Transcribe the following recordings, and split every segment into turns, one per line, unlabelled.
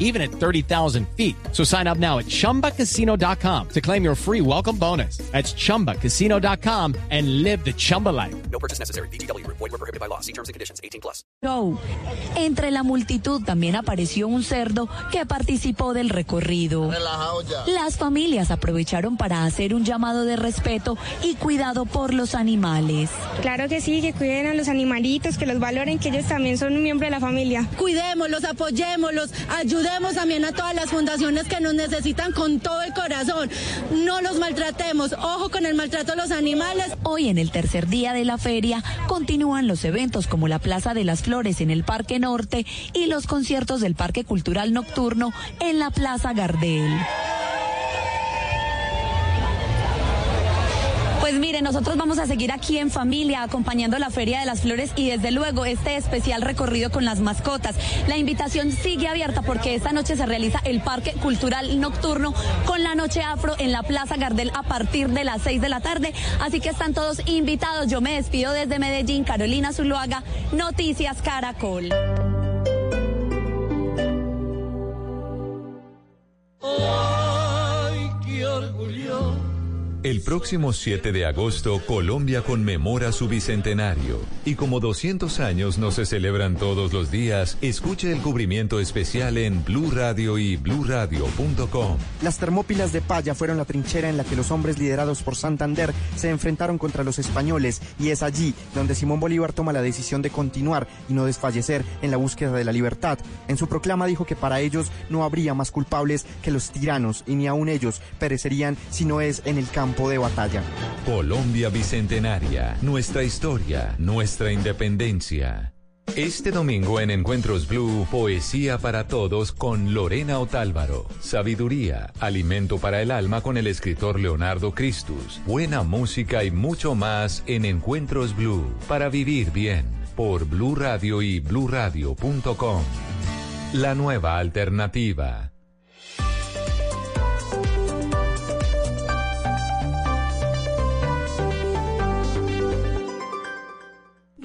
even at 30,000 feet. So sign up now at chumbacasino.com to claim your free welcome bonus. That's chumbacasino.com and live the Chumba life.
No purchase necessary. BGW. Void were prohibited by law. See terms and conditions. 18 plus.
Show. Entre la multitud también apareció un cerdo que participó del recorrido. Las familias aprovecharon para hacer un llamado de respeto y cuidado por los animales.
Claro que sí, que cuiden a los animalitos, que los valoren, que ellos también son un miembro de la familia.
Cuidémoslos, apoyémoslos, ayudemos también a todas las fundaciones que nos necesitan con todo el corazón. No los maltratemos, ojo con el maltrato a los animales.
Hoy en el tercer día de la feria continúan los eventos como la Plaza de las Flores en el Parque Norte y los conciertos del Parque Cultural Nocturno en la Plaza Gardel. Pues mire, nosotros vamos a seguir aquí en familia acompañando la Feria de las Flores y desde luego este especial recorrido con las mascotas. La invitación sigue abierta porque esta noche se realiza el Parque Cultural Nocturno con la Noche Afro en la Plaza Gardel a partir de las 6 de la tarde. Así que están todos invitados. Yo me despido desde Medellín, Carolina Zuluaga, Noticias Caracol.
El próximo 7 de agosto, Colombia conmemora su bicentenario. Y como 200 años no se celebran todos los días, escuche el cubrimiento especial en Blue Radio y bluradio.com.
Las termópilas de Paya fueron la trinchera en la que los hombres liderados por Santander se enfrentaron contra los españoles y es allí donde Simón Bolívar toma la decisión de continuar y no desfallecer en la búsqueda de la libertad. En su proclama dijo que para ellos no habría más culpables que los tiranos y ni aun ellos perecerían si no es en el campo de batalla.
Colombia Bicentenaria, nuestra historia, nuestra independencia. Este domingo en Encuentros Blue, Poesía para Todos con Lorena Otálvaro. Sabiduría, alimento para el alma con el escritor Leonardo Cristus. Buena música y mucho más en Encuentros Blue. Para vivir bien. Por Blue Radio y bluradio.com. La nueva alternativa.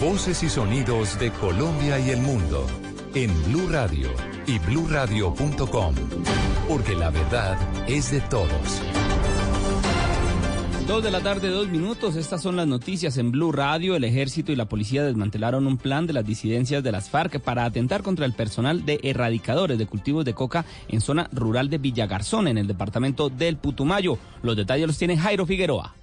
Voces y sonidos de Colombia y el mundo en Blue Radio y bluradio.com, porque la verdad es de todos.
Dos de la tarde, dos minutos. Estas son las noticias en Blue Radio. El ejército y la policía desmantelaron un plan de las disidencias de las FARC para atentar contra el personal de erradicadores de cultivos de coca en zona rural de Villagarzón, en el departamento del Putumayo. Los detalles los tiene Jairo Figueroa.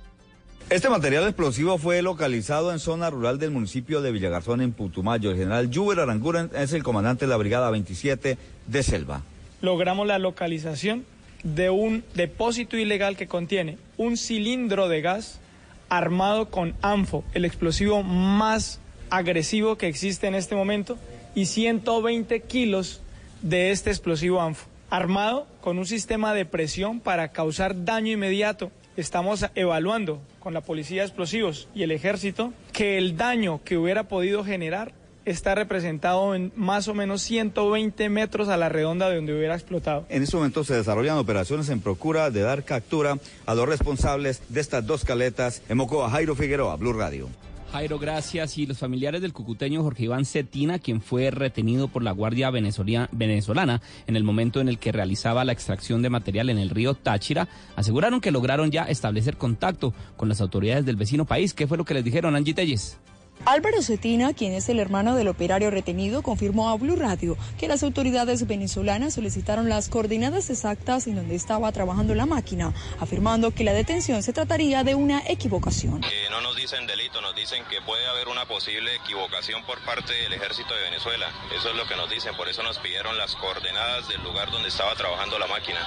Este material explosivo fue localizado en zona rural del municipio de Villagarzón, en Putumayo. El general Juber Aranguren es el comandante de la Brigada 27 de Selva.
Logramos la localización de un depósito ilegal que contiene un cilindro de gas armado con ANFO, el explosivo más agresivo que existe en este momento, y 120 kilos de este explosivo ANFO, armado con un sistema de presión para causar daño inmediato. Estamos evaluando con la Policía de Explosivos y el Ejército que el daño que hubiera podido generar está representado en más o menos 120 metros a la redonda de donde hubiera explotado.
En este momento se desarrollan operaciones en procura de dar captura a los responsables de estas dos caletas en Mocoa. Jairo Figueroa, Blue Radio.
Jairo, gracias. Y los familiares del cucuteño Jorge Iván Cetina, quien fue retenido por la Guardia Venezolana en el momento en el que realizaba la extracción de material en el río Táchira, aseguraron que lograron ya establecer contacto con las autoridades del vecino país. ¿Qué fue lo que les dijeron, Angie Telles?
Álvaro Cetina, quien es el hermano del operario retenido, confirmó a Blue Radio que las autoridades venezolanas solicitaron las coordenadas exactas en donde estaba trabajando la máquina, afirmando que la detención se trataría de una equivocación.
Eh, no nos dicen delito, nos dicen que puede haber una posible equivocación por parte del ejército de Venezuela. Eso es lo que nos dicen, por eso nos pidieron las coordenadas del lugar donde estaba trabajando la máquina.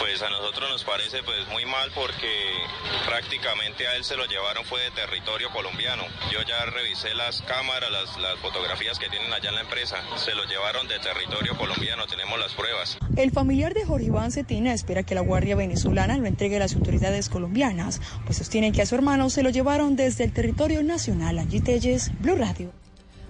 Pues a nosotros nos parece pues muy mal porque prácticamente a él se lo llevaron fue de territorio colombiano. Yo ya revisé las cámaras, las, las fotografías que tienen allá en la empresa. Se lo llevaron de territorio colombiano, tenemos las pruebas.
El familiar de Jorge Iván Cetina espera que la Guardia Venezolana lo entregue a las autoridades colombianas, pues sostienen que a su hermano se lo llevaron desde el territorio nacional. Angie Telles, Blue Radio.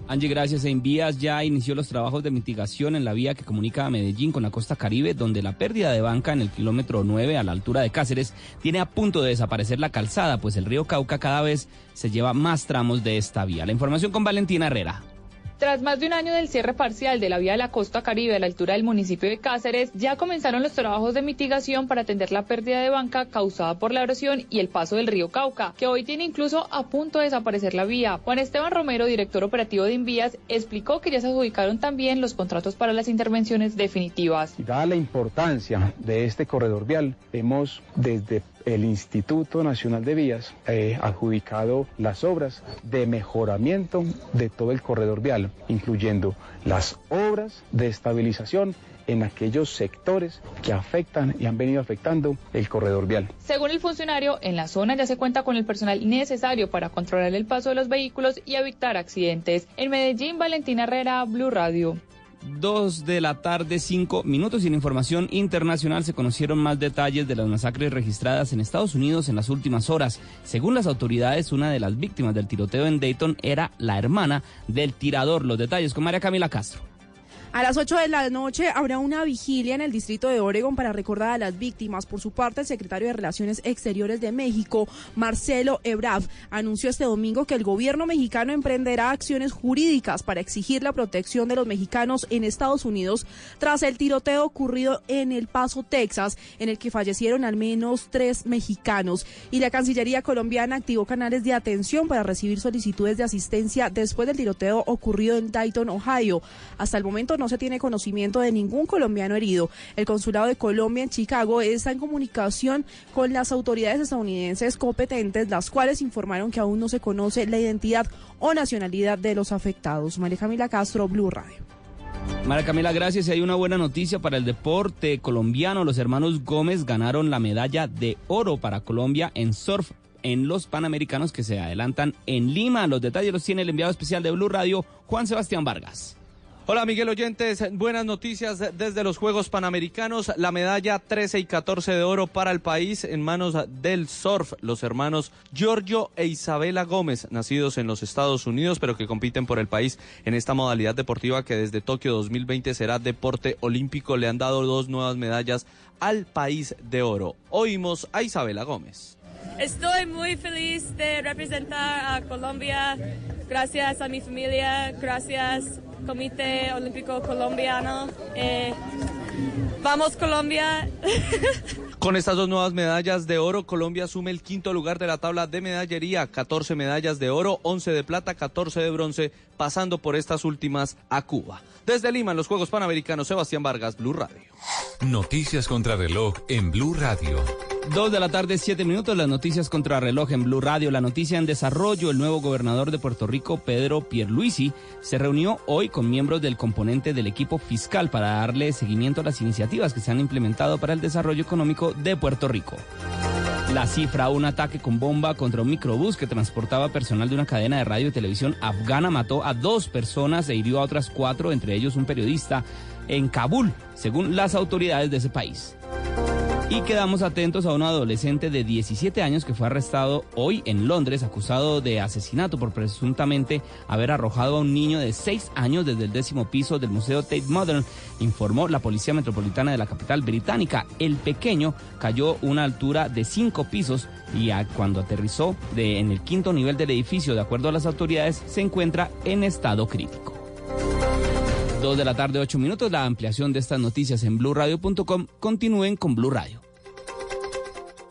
Angie, gracias. En Vías ya inició los trabajos de mitigación en la vía que comunica a Medellín con la costa caribe, donde la pérdida de banca en el kilómetro 9 a la altura de Cáceres tiene a punto de desaparecer la calzada, pues el río Cauca cada vez se lleva más tramos de esta vía. La información con Valentina Herrera.
Tras más de un año del cierre parcial de la vía de la costa caribe a la altura del municipio de Cáceres, ya comenzaron los trabajos de mitigación para atender la pérdida de banca causada por la erosión y el paso del río Cauca, que hoy tiene incluso a punto de desaparecer la vía. Juan Esteban Romero, director operativo de Invías, explicó que ya se adjudicaron también los contratos para las intervenciones definitivas.
Dada la importancia de este corredor vial, hemos desde el Instituto Nacional de Vías eh, adjudicado las obras de mejoramiento de todo el corredor vial, incluyendo las obras de estabilización en aquellos sectores que afectan y han venido afectando el corredor vial.
Según el funcionario, en la zona ya se cuenta con el personal necesario para controlar el paso de los vehículos y evitar accidentes. En Medellín, Valentina Herrera, Blue Radio.
Dos de la tarde, cinco minutos. Y en información internacional se conocieron más detalles de las masacres registradas en Estados Unidos en las últimas horas. Según las autoridades, una de las víctimas del tiroteo en Dayton era la hermana del tirador. Los detalles con María Camila Castro.
A las 8 de la noche habrá una vigilia en el distrito de Oregon para recordar a las víctimas. Por su parte, el secretario de Relaciones Exteriores de México, Marcelo Ebrard, anunció este domingo que el gobierno mexicano emprenderá acciones jurídicas para exigir la protección de los mexicanos en Estados Unidos tras el tiroteo ocurrido en El Paso, Texas, en el que fallecieron al menos tres mexicanos. Y la Cancillería colombiana activó canales de atención para recibir solicitudes de asistencia después del tiroteo ocurrido en Dayton, Ohio. Hasta el momento no se tiene conocimiento de ningún colombiano herido. El consulado de Colombia en Chicago está en comunicación con las autoridades estadounidenses competentes, las cuales informaron que aún no se conoce la identidad o nacionalidad de los afectados. María Camila Castro, Blue Radio.
María Camila, gracias. Y hay una buena noticia para el deporte colombiano. Los hermanos Gómez ganaron la medalla de oro para Colombia en surf en los Panamericanos que se adelantan en Lima. Los detalles los tiene el enviado especial de Blue Radio, Juan Sebastián Vargas.
Hola Miguel Oyentes, buenas noticias desde los Juegos Panamericanos. La medalla 13 y 14 de oro para el país en manos del surf. Los hermanos Giorgio e Isabela Gómez, nacidos en los Estados Unidos, pero que compiten por el país en esta modalidad deportiva que desde Tokio 2020 será deporte olímpico. Le han dado dos nuevas medallas al país de oro. Oímos a Isabela Gómez.
Estoy muy feliz de representar a Colombia. Gracias a mi familia, gracias Comité Olímpico Colombiano. Eh, vamos Colombia.
Con estas dos nuevas medallas de oro, Colombia asume el quinto lugar de la tabla de medallería, 14 medallas de oro, 11 de plata, 14 de bronce, pasando por estas últimas a Cuba. Desde Lima, en los Juegos Panamericanos, Sebastián Vargas, Blue Radio.
Noticias contra reloj en Blue Radio.
Dos de la tarde, siete minutos, las noticias contra reloj en Blue Radio. La noticia en desarrollo, el nuevo gobernador de Puerto Rico, Pedro Pierluisi, se reunió hoy con miembros del componente del equipo fiscal para darle seguimiento a las iniciativas que se han implementado para el desarrollo económico de Puerto Rico. La cifra, un ataque con bomba contra un microbús que transportaba personal de una cadena de radio y televisión afgana mató a dos personas e hirió a otras cuatro, entre ellos un periodista, en Kabul, según las autoridades de ese país. Y quedamos atentos a un adolescente de 17 años que fue arrestado hoy en Londres acusado de asesinato por presuntamente haber arrojado a un niño de 6 años desde el décimo piso del Museo Tate Modern, informó la Policía Metropolitana de la capital británica. El pequeño cayó una altura de 5 pisos y cuando aterrizó en el quinto nivel del edificio, de acuerdo a las autoridades, se encuentra en estado crítico. 2 de la tarde, 8 minutos. La ampliación de estas noticias en blurradio.com. Continúen con Blue Radio.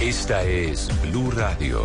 Esta es Blue Radio.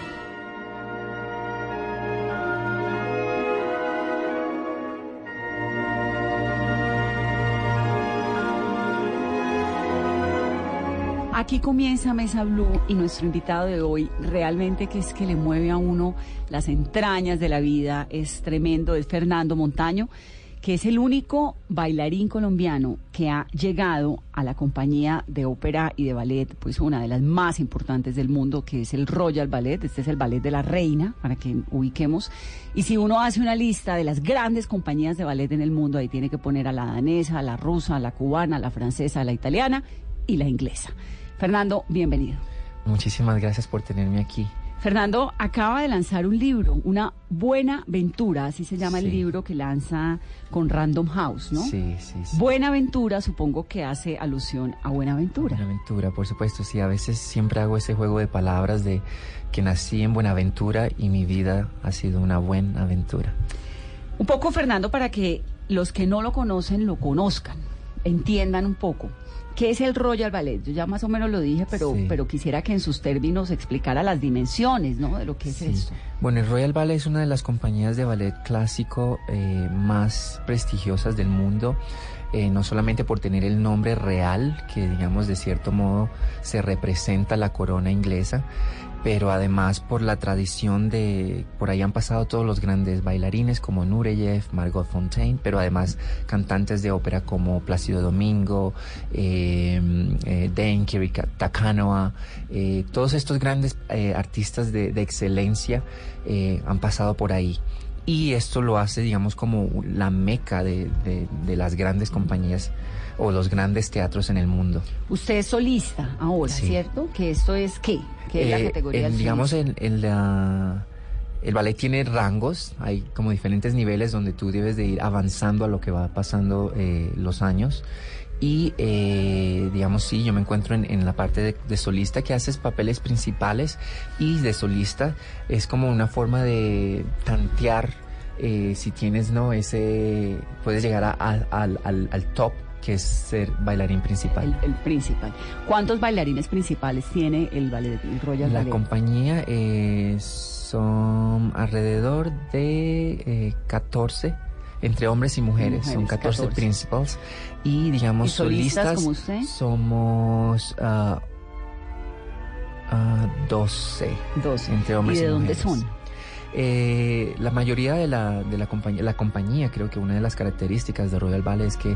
Aquí comienza Mesa Blue y nuestro invitado de hoy realmente que es que le mueve a uno las entrañas de la vida, es tremendo, es Fernando Montaño, que es el único bailarín colombiano que ha llegado a la compañía de ópera y de ballet, pues una de las más importantes del mundo, que es el Royal Ballet, este es el ballet de la reina, para que ubiquemos, y si uno hace una lista de las grandes compañías de ballet en el mundo, ahí tiene que poner a la danesa, a la rusa, a la cubana, a la francesa, a la italiana y la inglesa. Fernando, bienvenido.
Muchísimas gracias por tenerme aquí.
Fernando acaba de lanzar un libro, Una Buena Aventura, así se llama
Sí.
el libro que lanza con Random House, ¿no?
Sí, sí, sí.
Buena Aventura, supongo que hace alusión a Buenaventura.
Buenaventura, por supuesto, sí. A veces siempre hago ese juego de palabras de que nací en Buenaventura y mi vida ha sido una buena aventura.
Un poco, Fernando, para que los que no lo conocen lo conozcan, entiendan un poco. ¿Qué es el Royal Ballet? Yo ya más o menos lo dije, pero,
Sí.
pero quisiera que en sus términos explicara las dimensiones, ¿no? De lo que es
Sí.
esto.
Bueno, el Royal Ballet es una de las compañías de ballet clásico eh, más prestigiosas del mundo, eh, no solamente por tener el nombre real, que digamos de cierto modo se representa la corona inglesa, pero además por la tradición de, por ahí han pasado todos los grandes bailarines como Nureyev, Margot Fontaine, pero además cantantes de ópera como Plácido Domingo, eh, eh, Dane Kirika Takanoa, todos estos grandes eh, artistas de, de excelencia eh, han pasado por ahí. Y esto lo hace, digamos, como la meca de, de- de las grandes compañías o los grandes teatros en el mundo.
Usted es solista ahora,
Sí.
¿cierto? Que esto es qué? ¿Qué es la
Eh,
categoría
en, digamos, en, en la, el ballet tiene rangos, hay como diferentes niveles donde tú debes de ir avanzando a lo que va pasando eh, los años. Y, eh, digamos, sí, yo me encuentro en, en la parte de, de solista que haces papeles principales y de solista es como una forma de tantear eh, si tienes, ¿no? Ese, puedes llegar a- a- al, al- al top que es ser bailarín principal.
El, el principal. ¿Cuántos bailarines principales tiene el ballet, el Royal
La
Ballet?
compañía eh, son alrededor de eh, 14 entre hombres y mujeres, son
Mujeres,
14,
14.
principals y digamos
¿Y solistas
solistas
como usted?
somos ah, ah, 12,
12.
entre hombres
¿Y
y,
de dónde
mujeres.
son?
Eh, la mayoría de la, de la compañía, la compañía creo que una de las características de Royal Ballet es que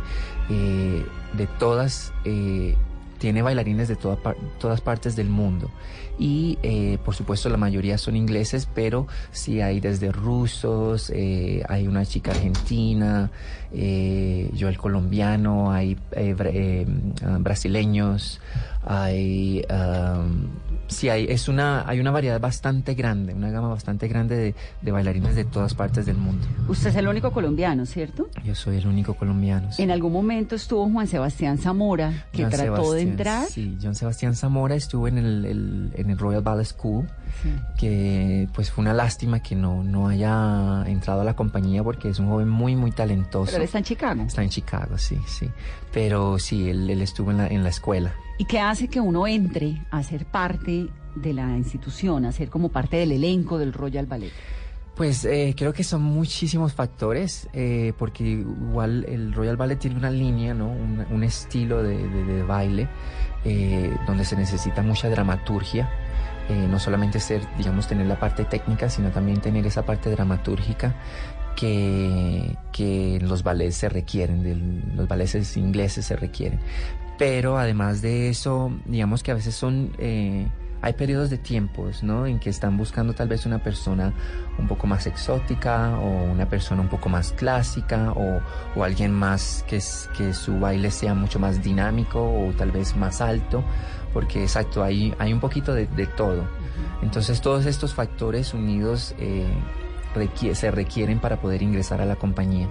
eh, de todas eh, tiene bailarines de toda todas partes del mundo. Y eh, por supuesto la mayoría son ingleses, pero sí hay desde rusos, eh, hay una chica argentina, eh, yo el colombiano, hay eh, eh, brasileños, hay am, sí hay es una hay una variedad bastante grande, una gama bastante grande de, de bailarines de todas partes del mundo.
Usted es el único colombiano, ¿cierto?
Yo soy el único colombiano. sí.
En algún momento estuvo Juan Sebastián Zamora, que
John
trató de
Sebastián,
entrar.
Sí, John Sebastián Zamora estuvo en el, el- en el Royal Ballet School, que pues fue una lástima que no, no haya entrado a la compañía porque es un joven muy, muy talentoso.
Pero él está en Chicago.
Está en Chicago, sí, sí. Pero sí, él, él estuvo en la, en la escuela.
¿Y qué hace que uno entre a ser parte de la institución, a ser como parte del elenco del Royal Ballet?
Pues eh, creo que son muchísimos factores, eh, porque igual el Royal Ballet tiene una línea, ¿no? un, un estilo de, de- de baile eh, donde se necesita mucha dramaturgia. eh, no solamente ser, digamos, tener la parte técnica, sino también tener esa parte dramatúrgica que, que los ballets se requieren, los ballets ingleses se requieren. Pero además de eso, digamos que a veces son... eh, hay periodos de tiempos, ¿no? En que están buscando tal vez una persona un poco más exótica o una persona un poco más clásica o, o alguien más que, es- que su baile sea mucho más dinámico o tal vez más alto, porque exacto, hay, hay un poquito de, de todo. Entonces todos estos factores unidos eh, se requieren para poder ingresar a la compañía.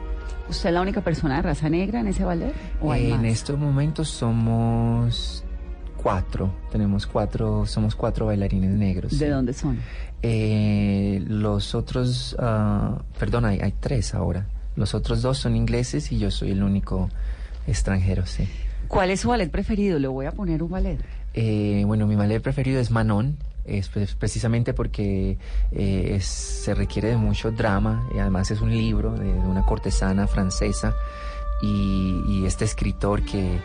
¿Usted es la única persona de raza negra en ese ballet? ¿O hay
en
más?
estos momentos somos cuatro, tenemos cuatro, somos cuatro bailarines negros.
¿De
sí.
dónde son?
Eh, los otros, ah, perdón, hay, hay tres ahora. Los otros dos son ingleses y yo soy el único extranjero, sí.
¿Cuál es su ballet preferido? Le voy a poner un ballet.
Eh, bueno, mi ballet preferido es Manon, es pre- precisamente porque eh, se requiere de mucho drama y además es un libro de, una cortesana francesa y, este escritor que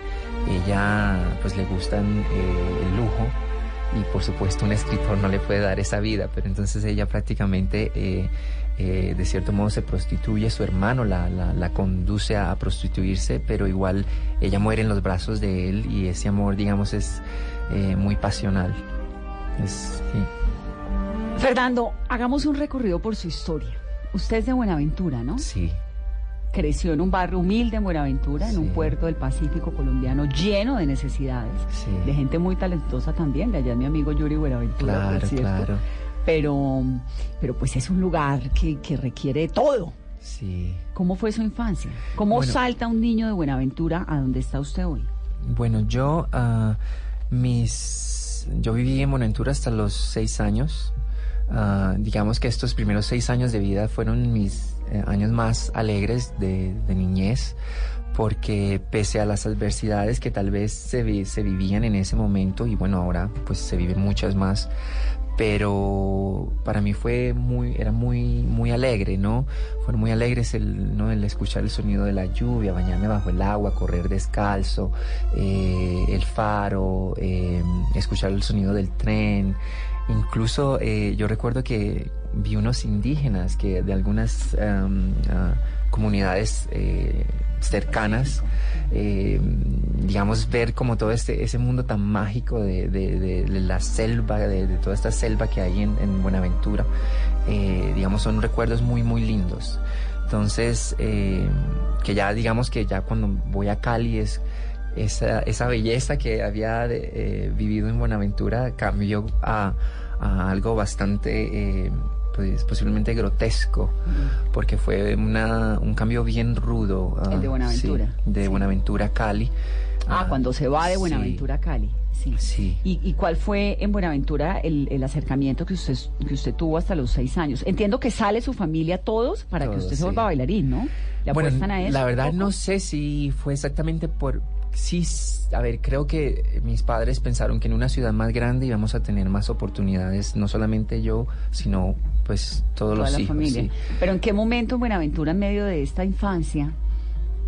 ella pues le gustan eh, el lujo y por supuesto un escritor no le puede dar esa vida, pero entonces ella prácticamente eh, de cierto modo se prostituye, su hermano la, la, la conduce a, prostituirse, pero igual ella muere en los brazos de él y ese amor digamos es muy pasional. Es, sí.
Fernando, hagamos un recorrido por su historia. Usted es de Buenaventura, ¿no?
Sí.
Creció en un barrio humilde en Buenaventura, en un puerto del Pacífico colombiano lleno de necesidades,
Sí.
de gente muy talentosa también. De allá es mi amigo Yuri Buenaventura. por
Claro,
cierto.
claro.
Pero, pero pues es un lugar que, que requiere todo.
Sí.
¿Cómo fue su infancia? ¿Cómo
Bueno.
salta un niño de Buenaventura a donde está usted hoy?
Bueno, yo ah, mis yo viví en Buenaventura hasta los seis años. Ah, digamos que estos primeros seis años de vida fueron mis eh, años más alegres de, niñez, porque pese a las adversidades que tal vez se, se vivían en ese momento, y bueno, ahora pues se viven muchas más, pero para mí fue muy, era muy, muy alegre, ¿no? Fueron muy alegres el, ¿no? el escuchar el sonido de la lluvia, bañarme bajo el agua, correr descalzo, eh, el faro, eh, escuchar el sonido del tren. Incluso eh, yo recuerdo que vi unos indígenas que de algunas em, ah, comunidades cercanas, eh, digamos, ver como todo este, ese mundo tan mágico de, la selva, de, toda esta selva que hay en, en Buenaventura, eh, digamos, son recuerdos muy, muy lindos. Entonces, eh, que ya digamos que ya cuando voy a Cali es esa, belleza que había vivido en Buenaventura cambió a, algo bastante, pues, posiblemente grotesco, porque fue una, un cambio bien rudo. ah,
El de Buenaventura.
sí, de Buenaventura a Cali.
Ah, cuando se va de. Buenaventura a Cali. Sí.
Sí.
¿Y, y cuál fue en Buenaventura el, el acercamiento que usted, que usted tuvo hasta los seis años? Entiendo que sale su familia todos para que usted se
sí.
vuelva bailarín, ¿no? ¿Le
Bueno,
apuestan a eso?
la verdad no sé si fue exactamente por... Sí, a ver, creo que mis padres pensaron que en una ciudad más grande íbamos a tener más oportunidades, no solamente yo, sino pues todos
Toda
los
la
hijos.
familia.
sí.
Pero ¿en qué momento en Buenaventura, en medio de esta infancia,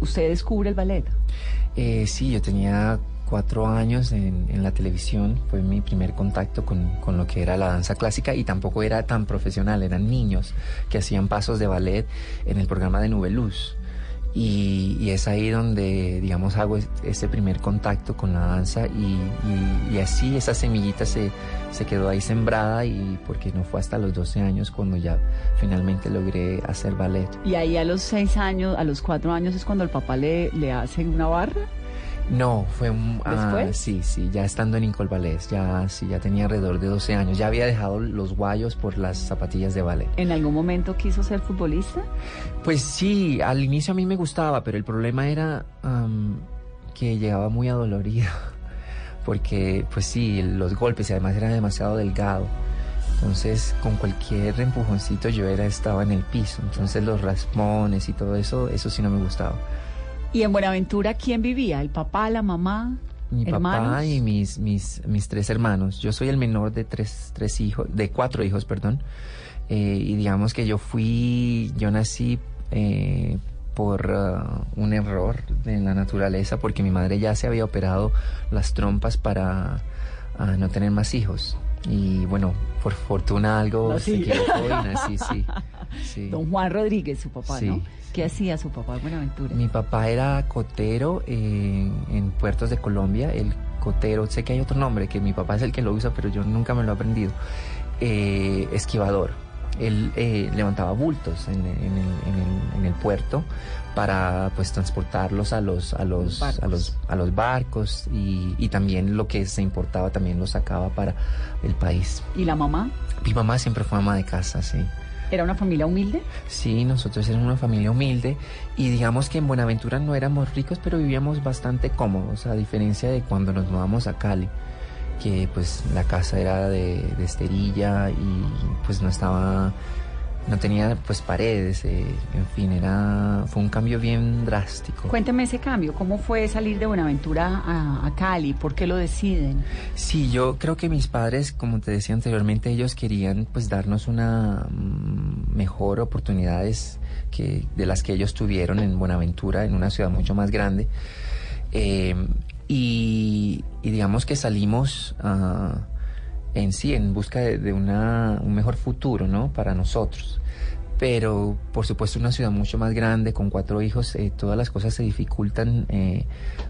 usted descubre el ballet?
Eh, sí, yo tenía cuatro años en, en la televisión, fue mi primer contacto con, con lo que era la danza clásica y tampoco era tan profesional, eran niños que hacían pasos de ballet en el programa de Nube Luz, Y, y es ahí donde, digamos, hago es- este primer contacto con la danza y, y- y así esa semillita se, se quedó ahí sembrada y porque no fue hasta los 12 años cuando ya finalmente logré hacer ballet.
Y ahí a los seis años, a los cuatro años es cuando el papá le, le hace una barra.
No, fue un... ah, sí, sí, ya estando en Incol Ballet, ya, sí, ya tenía alrededor de 12 años. Ya había dejado los guayos por las zapatillas de ballet.
¿En algún momento quiso ser futbolista?
Pues sí, al inicio a mí me gustaba, pero el problema era am, que llegaba muy adolorido. Porque, pues sí, los golpes y además era demasiado delgado. Entonces, con cualquier empujoncito yo era, estaba en el piso. Entonces, los raspones y todo eso, eso sí no me gustaba.
¿Y en Buenaventura quién vivía? ¿El papá, la mamá?
Mi
hermanos?
papá y mis, mis, mis tres hermanos. Yo soy el menor de tres, tres hijos, de cuatro hijos, perdón. Eh, y digamos que yo fui, yo nací eh, por ah, un error en la naturaleza, porque mi madre ya se había operado las trompas para ah, no tener más hijos. Y bueno, por fortuna algo se
Nací.
equivocó y nací, sí. sí.
Don Juan Rodríguez, su papá,
Sí.
¿no? ¿Qué hacía su papá en Buenaventura?
Mi papá era cotero eh, en puertos de Colombia. El cotero, sé que hay otro nombre, que mi papá es el que lo usa, pero yo nunca me lo he aprendido. Eh, esquivador. Él eh, levantaba bultos en, en el, en puerto para pues transportarlos a los a los a los a los barcos y, y también lo que se importaba también lo sacaba para el país.
¿Y la mamá?
Mi mamá siempre fue ama de casa, sí.
¿Era una familia humilde?
Sí, nosotros éramos una familia humilde y digamos que en Buenaventura no éramos ricos, pero vivíamos bastante cómodos, a diferencia de cuando nos mudamos a Cali, que pues la casa era de, de esterilla y pues no estaba, no tenía pues paredes, eh, en fin, era, fue un cambio bien drástico.
Cuénteme ese cambio, ¿cómo fue salir de Buenaventura a, a Cali? ¿Por qué lo deciden?
Sí, yo creo que mis padres, como te decía anteriormente, ellos querían pues darnos una mm, mejor oportunidades que de las que ellos tuvieron en Buenaventura, en una ciudad mucho más grande. Eh, y, y digamos que salimos ah, en sí en busca de, una, un mejor futuro, ¿no? Para nosotros. Pero, por supuesto, una ciudad mucho más grande, con cuatro hijos, eh, todas las cosas se dificultan eh,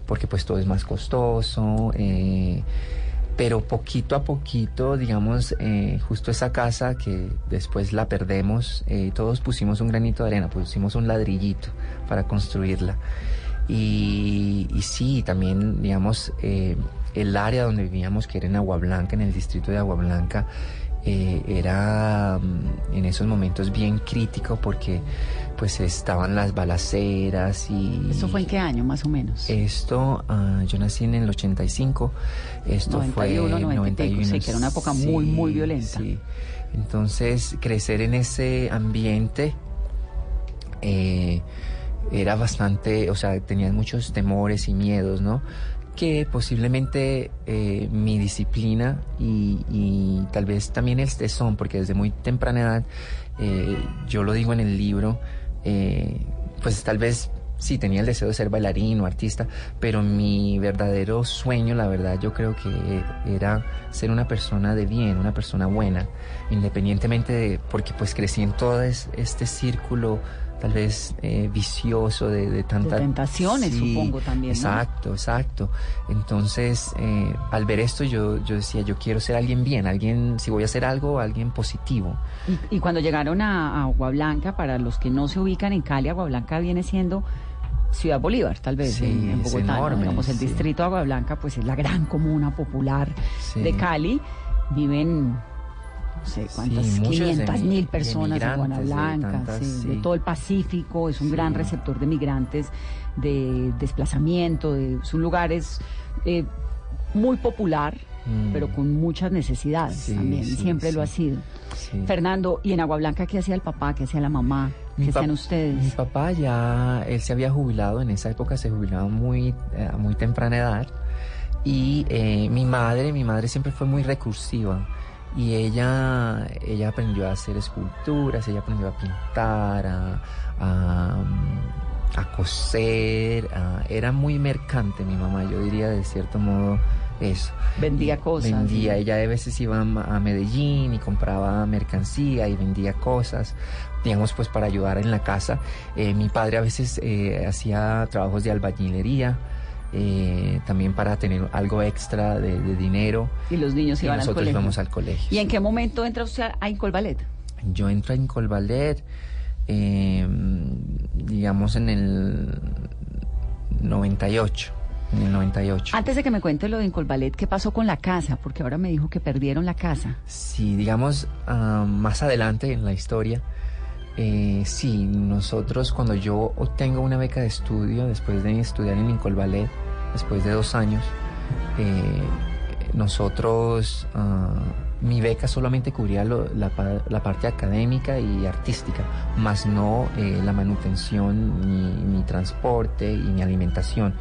porque pues todo es más costoso. eh, pero poquito a poquito, digamos, justo esa casa que después la perdemos, todos pusimos un granito de arena, pusimos un ladrillito para construirla. Y, sí, también, digamos, el área donde vivíamos, que era en Agua Blanca, en el distrito de Agua Blanca, eh, era mm, en esos momentos bien crítico porque pues estaban las balaceras y...
¿Eso fue en qué año, más o menos?
Esto, ah, yo nací en el 85, esto
91,
fue
90 y pico, sí, que era una época muy, muy violenta.
sí. Entonces, crecer en ese ambiente eh, era bastante, o sea, tenía muchos temores y miedos, ¿no? Que posiblemente eh, mi disciplina y, tal vez también el tesón, porque desde muy temprana edad, eh, yo lo digo en el libro, eh, pues tal vez sí tenía el deseo de ser bailarín o artista, pero mi verdadero sueño, la verdad, yo creo que era ser una persona de bien, una persona buena, independientemente de, porque pues crecí en todo es- este círculo tal vez eh, vicioso de, de tanta...
tentaciones, supongo, también, ¿no?
Exacto, exacto. Entonces, eh, al ver esto, yo, yo decía, yo quiero ser alguien bien, alguien, si voy a hacer algo, alguien positivo.
Y, y cuando llegaron a, a Agua Blanca, para los que no se ubican en Cali, Agua Blanca viene siendo Ciudad Bolívar, tal vez,
Sí,
en, en
es
Bogotá. ¿no?
enorme,
Digamos, el
sí.
distrito de Agua Blanca, pues es la gran comuna popular
Sí.
de Cali. Viven, no sé cuántas,
Sí, muchos
500
emi-
mil personas en
de
Blanca,
tantas,
sí, de todo el Pacífico. Es un gran receptor de migrantes, de desplazamiento. De, es un lugar es, eh, muy popular,
Mm.
pero con muchas necesidades también. siempre lo ha sido. Fernando, ¿y en Agua Blanca qué hacía el papá? ¿Qué hacía la mamá? ¿Qué hacían ustedes?
Mi papá ya, él se había jubilado, en esa época se jubilaba muy, eh, a muy temprana edad. Y eh, mi madre, mi madre siempre fue muy recursiva. Y ella, ella aprendió a hacer esculturas, ella aprendió a pintar, a, a, mm, a coser. a- era muy mercante mi mamá, yo diría de cierto modo. Eso.
Vendía cosas.
Vendía, ella a veces iba a a Medellín y compraba mercancía y vendía cosas, digamos, pues para ayudar en la casa. Eh, mi padre a veces eh, hacía trabajos de albañilería, eh, también para tener algo extra de, de dinero.
Y los niños al
nosotros
colegio.
íbamos al colegio.
¿Y en qué momento entra usted a Incolballet?
Yo entro en Colballet, eh, digamos, en el 98. En el 98.
Antes de que me cuente lo de Incolballet, ¿qué pasó con la casa? Porque ahora me dijo que perdieron la casa.
Sí, digamos, ah, más adelante en la historia, eh, sí, nosotros cuando yo obtengo una beca de estudio, después de estudiar en Incolballet, después de dos años, eh, nosotros, ah, mi beca solamente cubría lo- la, pa- la parte académica y artística, más no eh, la manutención, ni mi transporte y mi alimentación.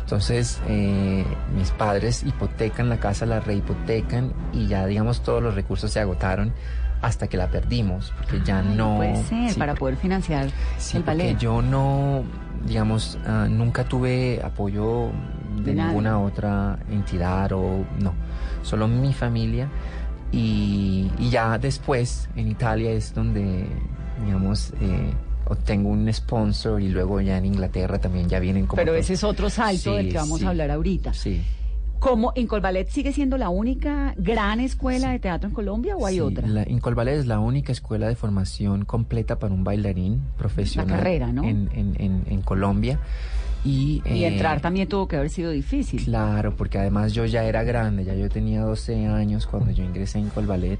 Entonces, eh, mis padres hipotecan la casa, la rehipotecan y ya, digamos, todos los recursos se agotaron hasta que la perdimos, porque ya no...
Puede ser,
sí,
para poder financiar
Sí,
el
porque
ballet.
yo no, digamos, ah, nunca tuve apoyo de, ninguna otra entidad o no, solo mi familia. Y, y ya después en Italia es donde, digamos, eh, obtengo un sponsor y luego ya en Inglaterra también ya vienen como...
Pero ese es otro salto
Sí,
del que vamos
sí,
a hablar ahorita.
Sí.
¿Cómo Incolballet sigue siendo la única gran escuela de teatro en Colombia o hay
Sí,
otra?
La Incol Ballet es la única escuela de formación completa para un bailarín profesional
La carrera, ¿no?
en, en- en- en Colombia. Y,
Y
eh,
entrar también tuvo que haber sido difícil.
Claro, porque además yo ya era grande, ya yo tenía 12 años cuando yo ingresé en Incol Ballet,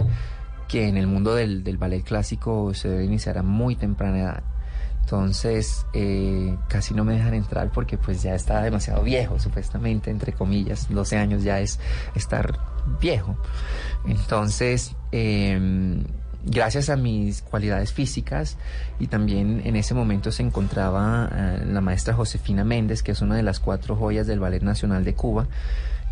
que en el mundo del, del ballet clásico se debe iniciar a muy temprana edad. Entonces, eh, casi no me dejan entrar porque pues ya estaba demasiado viejo, supuestamente, entre comillas. 12 años ya es estar viejo. Entonces, em, gracias a mis cualidades físicas y también en ese momento se encontraba eh, la maestra Josefina Méndez, que es una de las cuatro joyas del Ballet Nacional de Cuba,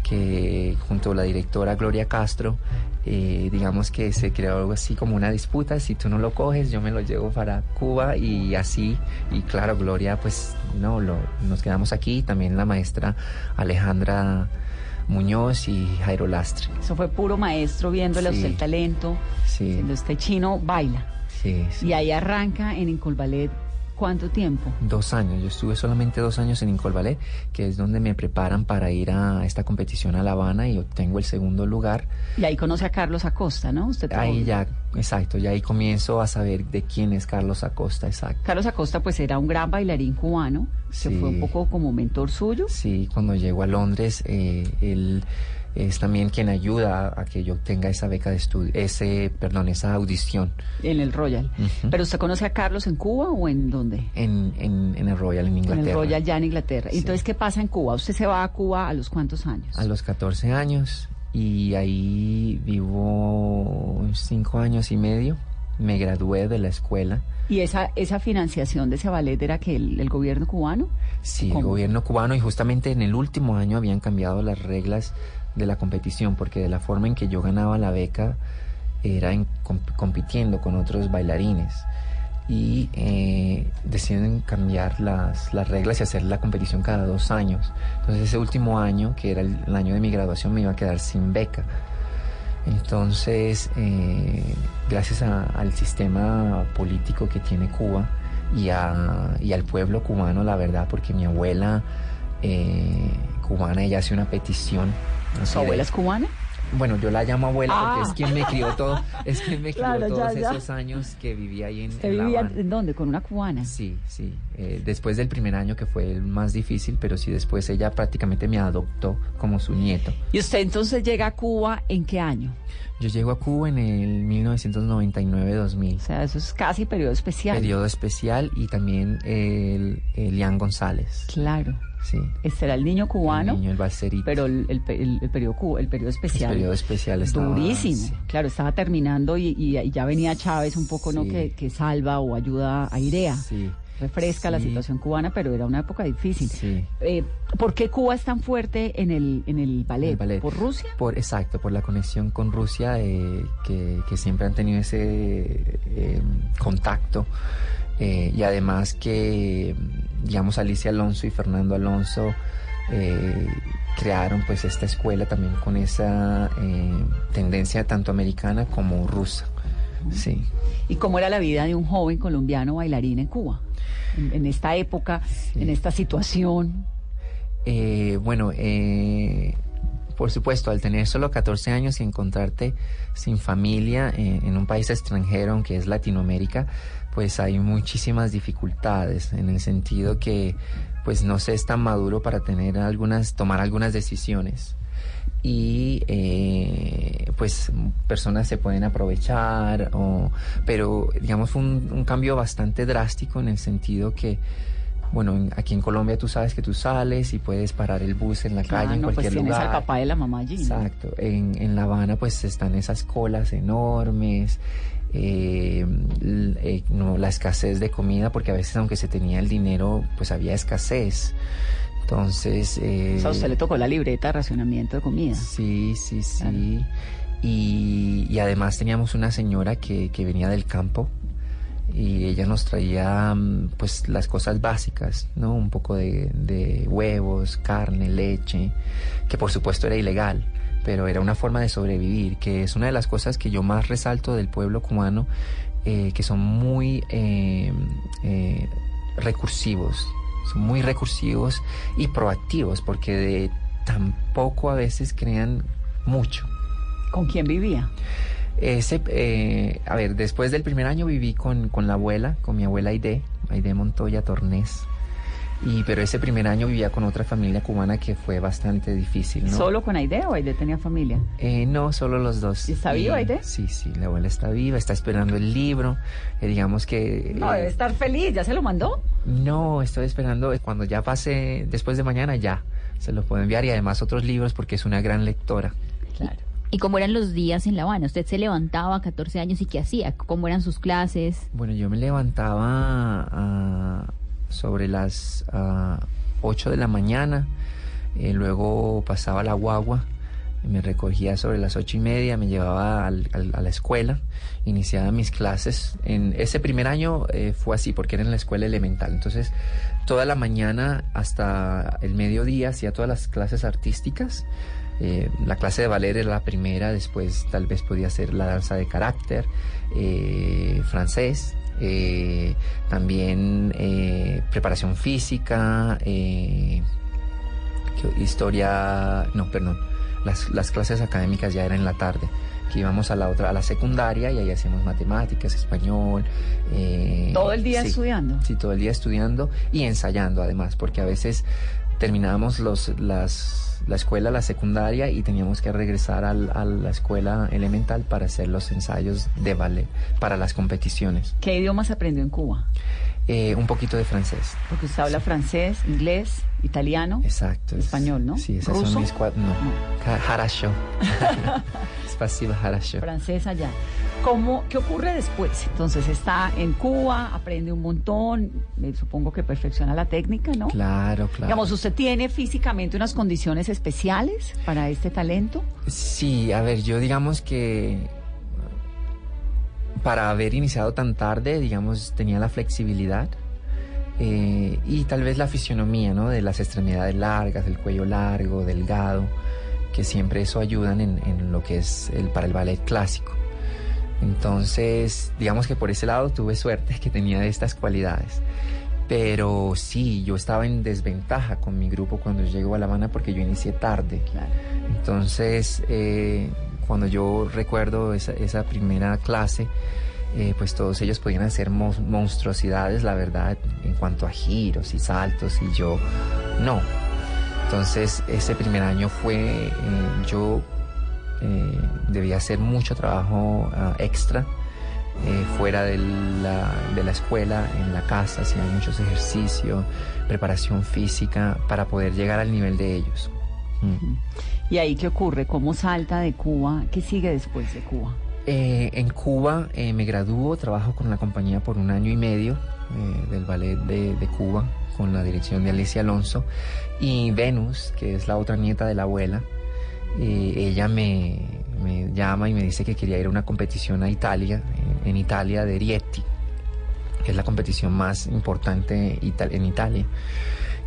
que junto a la directora Gloria Castro, eh, digamos que se creó algo así como una disputa, si tú no lo coges, yo me lo llevo para Cuba y así, y claro, Gloria, pues no, lo, nos quedamos aquí, también la maestra Alejandra Muñoz y Jairo Lastre.
Eso fue puro maestro viéndole a usted el talento,
Sí,
diciendo este chino baila.
sí, sí.
Y ahí arranca en Incolballet cuánto tiempo.
Dos años, yo estuve solamente dos años en Incol Ballet, que es donde me preparan para ir a esta competición a La Habana y obtengo el segundo lugar.
Y ahí conoce a Carlos Acosta, ¿no? Usted
Ahí ya, exacto, ya ahí comienzo a saber de quién es Carlos Acosta, exacto.
Carlos Acosta pues era un gran bailarín cubano,
Sí.
fue un poco como mentor suyo.
Sí, cuando llego a Londres, eh, él es también quien ayuda a que yo obtenga esa beca de estudio, ese, perdón, esa audición
En el Royal. ¿Pero usted conoce a Carlos en Cuba o en dónde?
en, en, en el Royal en Inglaterra.
En el Royal ya en Inglaterra.
Sí.
Entonces, ¿qué pasa en Cuba? ¿Usted se va a Cuba a los cuántos años?
A los 14 años y ahí vivo cinco años y medio. Me gradué de la escuela.
¿Y esa, esa financiación de ese ballet era que el, el gobierno cubano?
Sí, el gobierno cubano y justamente en el último año habían cambiado las reglas de la competición porque de la forma en que yo ganaba la beca era en- comp- compitiendo con otros bailarines y eh, deciden cambiar las, las reglas y hacer la competición cada dos años. Entonces ese último año, que era el, año de mi graduación, me iba a quedar sin beca. Entonces, eh, gracias al sistema político que tiene Cuba y, a- y al pueblo cubano, la verdad, porque mi abuela eh, cubana, ella hace una petición. Así
¿Su
de-
abuela es cubana?
Bueno, yo la llamo abuela porque
Ah.
es quien me crió todo, es quien me crió
Claro,
todos
ya.
esos años que viví ahí en,
¿Usted
en
vivía
Habana.
en dónde? ¿Con una cubana?
Sí, sí. Eh, después del primer año que fue el más difícil, pero sí después ella prácticamente me adoptó como su nieto.
¿Y usted entonces llega a Cuba en qué año?
Yo llego a Cuba en el 1999-2000.
O sea, eso es casi periodo especial.
Periodo especial y también el, el Lian González.
Claro.
Sí.
Este era el niño cubano.
El niño, el balserito.
Pero el, el, el- el periodo, el periodo especial.
El periodo especial estaba-
Durísimo.
sí.
Claro, estaba terminando y, ya venía Chávez un poco, ¿no? Que, que salva o ayuda, airea.
Sí.
Refresca la situación cubana, pero era una época difícil.
Sí.
Eh, ¿Por qué Cuba es tan fuerte en el, en el ballet?
El ballet.
¿Por Rusia?
Por, exacto, por la conexión con Rusia, eh, que, que siempre han tenido ese eh, contacto. Eh, y además que, digamos, Alicia Alonso y Fernando Alonso, eh, crearon pues esta escuela también con esa eh, tendencia tanto americana como rusa. Sí.
¿Y cómo era la vida de un joven colombiano bailarín en Cuba? En, en esta época, en esta situación.
Eh, bueno, eh, por supuesto, al tener solo 14 años y encontrarte sin familia eh, en un país extranjero, aunque es Latinoamérica, pues hay muchísimas dificultades en el sentido que pues no se es tan maduro para tener algunas, tomar algunas decisiones. Y eh, pues personas se pueden aprovechar, o, pero digamos fue un, un cambio bastante drástico en el sentido que bueno, en- aquí en Colombia tú sabes que tú sales y puedes parar el bus en la calle, en
no, pues
cualquier
tienes
lugar.
al papá de la mamá allí. ¿no?
Exacto. En, en La Habana pues están esas colas enormes, eh, eh, no, la escasez de comida, porque a veces aunque se tenía el dinero, pues había escasez. Entonces... eh,
O sea, a usted le tocó la libreta de racionamiento de comida.
Sí, sí, sí. Y, y además teníamos una señora que, que venía del campo y ella nos traía mm, pues las cosas básicas, ¿no? Un poco de, de huevos, carne, leche, que por supuesto era ilegal, pero era una forma de sobrevivir, que es una de las cosas que yo más resalto del pueblo cubano, eh, que son muy eh, eh, recursivos, son muy recursivos y proactivos, porque de tampoco a veces crean mucho.
¿Con quién vivía?
Ese, eh, a ver, después del primer año viví con, con la abuela, con mi abuela Aide, Aide Montoya Tornés. Y, pero ese primer año vivía con otra familia cubana que fue bastante difícil, ¿no?
¿Solo con Aide o Aide tenía familia?
Eh, no, solo los dos.
¿Y está viva, Aide?
Sí, sí, la abuela está viva, está esperando el libro. eh, digamos que...
No,
eh,
debe estar feliz. ¿Ya se lo mandó?
no, estoy esperando, cuando ya pase, después de mañana ya, se lo puedo enviar y además otros libros porque es una gran lectora.
Claro.
¿Y cómo eran los días en La Habana? ¿Usted se levantaba a 14 años y qué hacía? ¿Cómo eran sus clases?
Bueno, yo me levantaba ah, sobre las ah, 8 de la mañana, eh, luego pasaba la guagua, me recogía sobre las ocho y media, me llevaba al- a la escuela, iniciaba mis clases. En ese primer año eh, fue así, porque era en la escuela elemental. Entonces, toda la mañana hasta el mediodía hacía todas las clases artísticas. Eh, la clase de ballet era la primera, después tal vez podía ser la danza de carácter, francés, eh, también eh, preparación física, eh, ¿qué- historia, no, perdón, las, las clases académicas ya eran en la tarde, que íbamos a la otra, a la secundaria y ahí hacíamos matemáticas, español. eh,
¿Todo el día
sí.
estudiando?
Sí, todo el día estudiando y ensayando además, porque a veces terminábamos los, las, la escuela, la secundaria y teníamos que regresar al- a la escuela elemental para hacer los ensayos de ballet, para las competiciones.
¿Qué idiomas aprendió en Cuba?
Eh, un poquito de francés.
Porque usted habla francés, inglés, italiano.
Exacto.
Español, ¿no?
Sí, esas
¿Ruso?
son mis cuatro. No, harasho.
Francés allá. ¿Cómo, ¿Qué ocurre después? Entonces está en Cuba, aprende un montón, me supongo que perfecciona la técnica, ¿no?
Claro, claro.
Digamos, ¿usted tiene físicamente unas condiciones especiales para este talento?
Sí, a ver, yo digamos que para haber iniciado tan tarde, digamos, tenía la flexibilidad eh, y tal vez la fisionomía, ¿no? De las extremidades largas, del cuello largo, delgado, que siempre eso ayudan en, en lo que es el, para el ballet clásico. Entonces, digamos que por ese lado tuve suerte que tenía estas cualidades. Pero sí, yo estaba en desventaja con mi grupo cuando llego a La Habana porque yo inicié tarde. Entonces, eh, cuando yo recuerdo esa, esa primera clase, eh, pues todos ellos podían hacer mo- monstruosidades, la verdad, en cuanto a giros y saltos, y yo no. Entonces, ese primer año fue, eh, yo eh, debía hacer mucho trabajo ah, extra. fuera de la, de la escuela, en la casa, hacía muchos ejercicios, preparación física para poder llegar al nivel de ellos. Mm.
¿Y ahí qué ocurre? ¿Cómo salta de Cuba? ¿Qué sigue después de Cuba?
Eh, en Cuba eh, me gradúo, trabajo con la compañía por un año y medio eh, del ballet de, Cuba con la dirección de Alicia Alonso y Venus, que es la otra nieta de la abuela, eh, ella me, me llama y me dice que quería ir a una competición a Italia, en, Italia de Rieti, que es la competición más importante en Italia.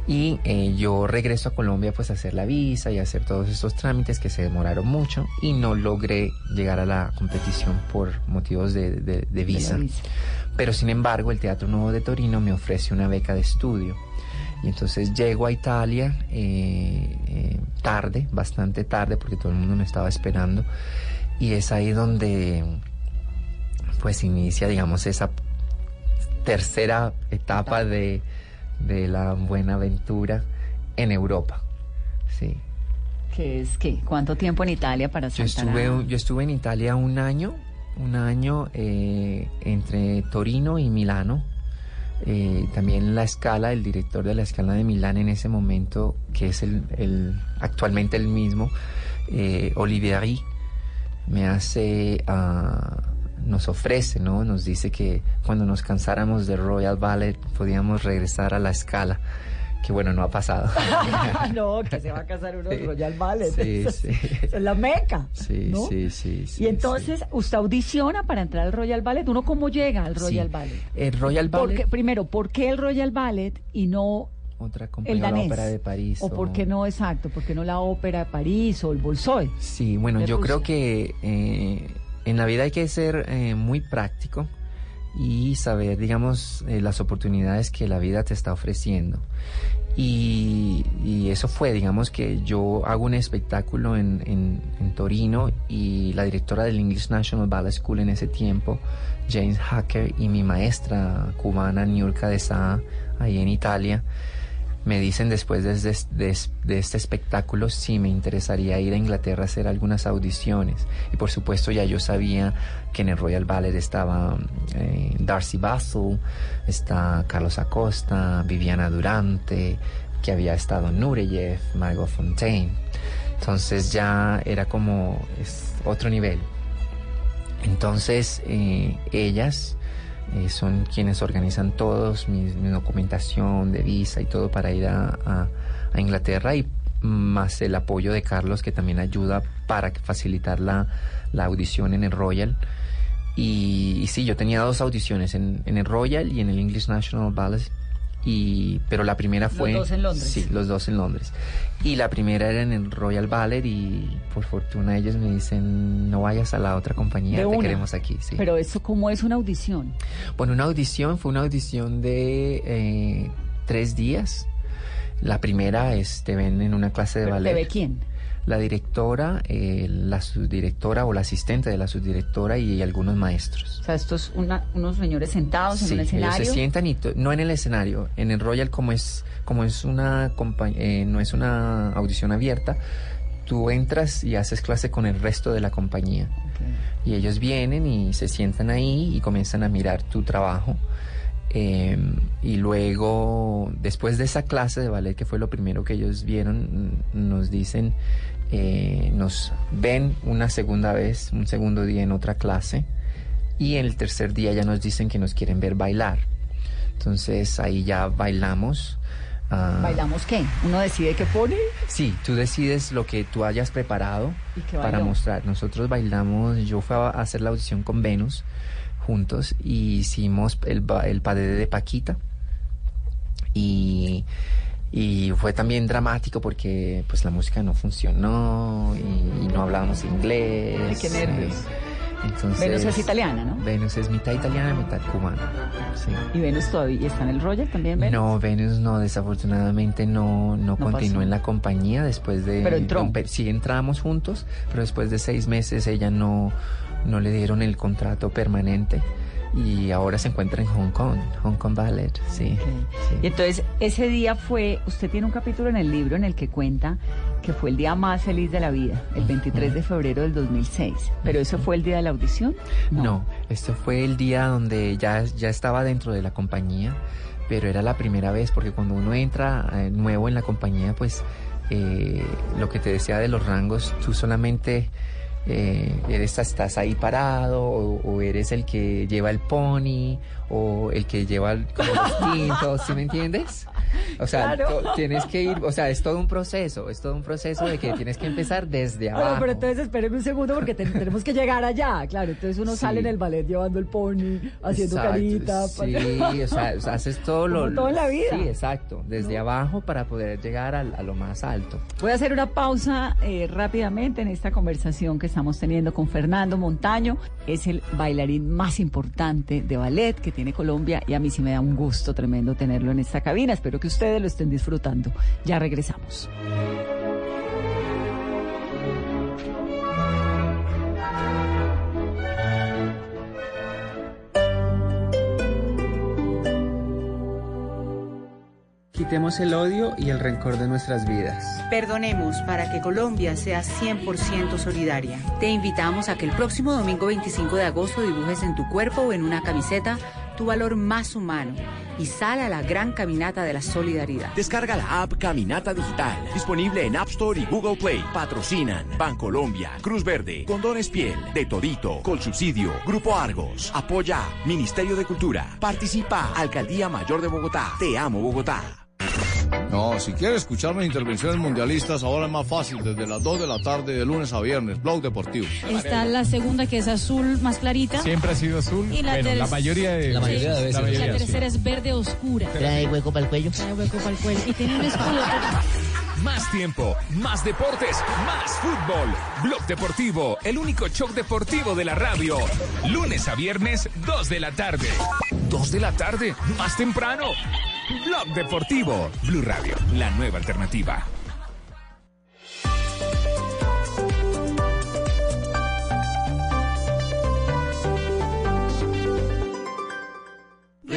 Y eh, yo regreso a Colombia pues a hacer la visa y a hacer todos estos trámites que se demoraron mucho y no logré llegar a la competición por motivos de, de- de visa.
visa.
Pero sin embargo el Teatro Nuevo de Torino me ofrece una beca de estudio. Y entonces llego a Italia eh, eh, tarde, bastante tarde, porque todo el mundo me estaba esperando. Y es ahí donde pues inicia, digamos, esa tercera etapa de, de la buena aventura en Europa. Sí.
¿Qué es qué? ¿Cuánto tiempo en Italia para
Yo
a-
estuve, yo estuve en Italia un año, un año eh, entre Torino y Milano. Eh, también la escala, el director de la escala de Milán en ese momento, que es el, el- actualmente el mismo, eh, Olivieri, me hace, ah, nos ofrece, ¿no? Nos dice que cuando nos cansáramos de Royal Ballet podíamos regresar a la escala, que bueno, no ha pasado.
no, que se va a casar uno
Sí.
Royal Ballet.
Sí,
Eso
sí.
eso es la meca.
Sí,
¿no?
sí, sí, sí,
y entonces, usted audiciona para entrar al Royal Ballet. ¿Uno cómo llega al Royal. Ballet?
El Royal
¿Por
Ballet,
primero, ¿por qué el Royal Ballet y no
otra
el
compañía, la
danés?
ópera de París.
¿O por qué no, exacto? ¿Por qué no la ópera de París o el Bolshoi?
Sí, bueno, yo creo que eh, en la vida hay que ser eh, muy práctico y saber, digamos, eh, las oportunidades que la vida te está ofreciendo. Y, y eso fue, digamos, que yo hago un espectáculo en, en- en Torino y la directora del English National Ballet School en ese tiempo, James Hacker, y mi maestra cubana, Niurka de Saa, ahí en Italia, me dicen después de, de- de- de este espectáculo si me interesaría ir a Inglaterra a hacer algunas audiciones. Y por supuesto ya yo sabía que en el Royal Ballet estaba eh, Darcy Basil, está Carlos Acosta, Viviana Durante, que había estado Nureyev, Margot Fontaine. Entonces ya era como es otro nivel. Entonces eh, ellas eh, son quienes organizan todos, mi, mi documentación de visa y todo para ir a, Inglaterra y más el apoyo de Carlos que también ayuda para facilitar la, la audición en el Royal. Y, y sí, yo tenía dos audiciones en, en el Royal y en el English National Ballet. Y, pero la primera
Los
fue...
dos en Londres.
Sí, los dos en Londres. Y la primera era en el Royal Ballet y por fortuna ellos me dicen, no vayas a la otra compañía,
De
te
una.
queremos aquí. Sí.
Pero eso, ¿cómo es una audición?
Bueno, una audición fue una audición de eh, tres días. La primera es, te ven en una clase de
¿Te
ballet.
ve quién?
La directora, eh, la subdirectora o la asistente de la subdirectora y algunos maestros.
O sea, estos una- unos señores sentados
Sí,
en
ellos
escenario.
se sientan y no en el escenario, en el Royal como es como es una eh, no es una audición abierta, tú entras y haces clase con el resto de la compañía. Y ellos vienen y se sientan ahí y comienzan a mirar tu trabajo. Eh, y luego, después de esa clase de ballet, que fue lo primero que ellos vieron, nos dicen, eh, nos ven una segunda vez, un segundo día en otra clase, y en el tercer día ya nos dicen que nos quieren ver bailar. Entonces ahí ya bailamos. ah,
¿Bailamos qué? ¿Uno decide qué pone?
Sí, tú decides lo que tú hayas preparado
¿Y qué
para mostrar. Nosotros bailamos, yo fui a hacer la audición con Venus juntos y hicimos el, el padre de Paquita y, y fue también dramático porque pues la música no funcionó y, y no hablábamos inglés.
Ay, qué nervios.
eh, Entonces,
Venus es italiana, ¿no?
Venus es mitad italiana, mitad cubana. Sí.
¿Y Venus todavía está en el Royal también, Venus?
No, Venus no, desafortunadamente no, no, continuó
pasó.
en la compañía después de...
Pero entró.
de sí, entramos juntos, pero después de seis meses ella no, no le dieron el contrato permanente y ahora se encuentra en Hong Kong, Hong Kong Ballet, sí.
Y entonces, ese día fue, usted tiene un capítulo en el libro en el que cuenta que fue el día más feliz de la vida, el 23 de febrero del 2006. ¿Pero eso fue el día de la audición?
No, esto fue el día donde ya, ya estaba dentro de la compañía, pero era la primera vez porque cuando uno entra eh, nuevo en la compañía, pues eh, lo que te decía de los rangos, tú solamente eh, eres, estás ahí parado o, o eres el que lleva el pony o el que lleva el- como los tintos, ¿sí me entiendes? O sea,
Claro.
to- tienes que ir, o sea, es todo un proceso, es todo un proceso de que tienes que empezar desde
Bueno,
abajo.
pero entonces espéreme un segundo porque ten- tenemos que llegar allá. Claro, entonces uno
Sí.
sale en el ballet llevando el pony, haciendo
Exacto,
carita.
Sí, o sea, haces todo lo...
Todo en la vida.
Sí, exacto, desde abajo para poder llegar al- a, lo más alto.
Voy a hacer una pausa eh, rápidamente en esta conversación que estamos teniendo con Fernando Montaño. Es el bailarín más importante de ballet que tiene Colombia y a mí sí me da un gusto tremendo tenerlo en esta cabina. Espero que ustedes lo estén disfrutando. Ya regresamos.
Quitemos el odio y el rencor de nuestras vidas.
Perdonemos para que Colombia sea 100% solidaria. Te invitamos a que el próximo domingo 25 de agosto dibujes en tu cuerpo o en una camiseta tu valor más humano y sal a la gran caminata de la solidaridad.
Descarga la app Caminata Digital, disponible en App Store y Google Play. Patrocinan Bancolombia, Cruz Verde, Condones Piel, De Todito, Colsubsidio, Grupo Argos, Apoya, Ministerio de Cultura, Participa, Alcaldía Mayor de Bogotá. Te amo Bogotá.
No, si quiere escuchar mis intervenciones mundialistas, ahora es más fácil, desde las 2 de la tarde, de lunes a viernes, Blog Deportivo.
Está la segunda que es azul más clarita.
Siempre ha sido azul.
Y la,
Bueno,
ter-
la mayoría de- La mayoría de veces.
La,
la mayoría, sí.
tercera es verde oscura.
¿Trae hueco para el cuello?
Trae hueco para el cuello. Y tiene un escudo.
Más tiempo, más deportes, más fútbol. Blog Deportivo, el único show deportivo de la radio. Lunes a viernes, 2 de la tarde. 2 de la tarde, más temprano. Blog Deportivo, Blue Radio, la nueva alternativa.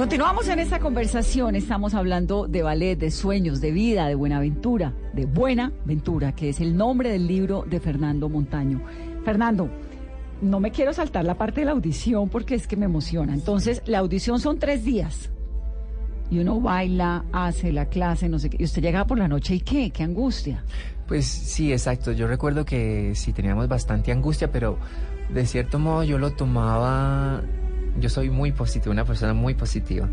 Continuamos en esta conversación, estamos hablando de ballet, de sueños, de vida, de Buenaventura, de Buena Ventura, que es el nombre del libro de Fernando Montaño. Fernando, no me quiero saltar la parte de la audición porque es que me emociona. Entonces, la audición son tres días. Y uno baila, hace la clase, no sé qué. Y usted llega por la noche y qué, qué angustia.
Pues sí, exacto. Yo recuerdo que sí teníamos bastante angustia, pero de cierto modo yo lo tomaba. Yo soy muy positivo, una persona muy positiva.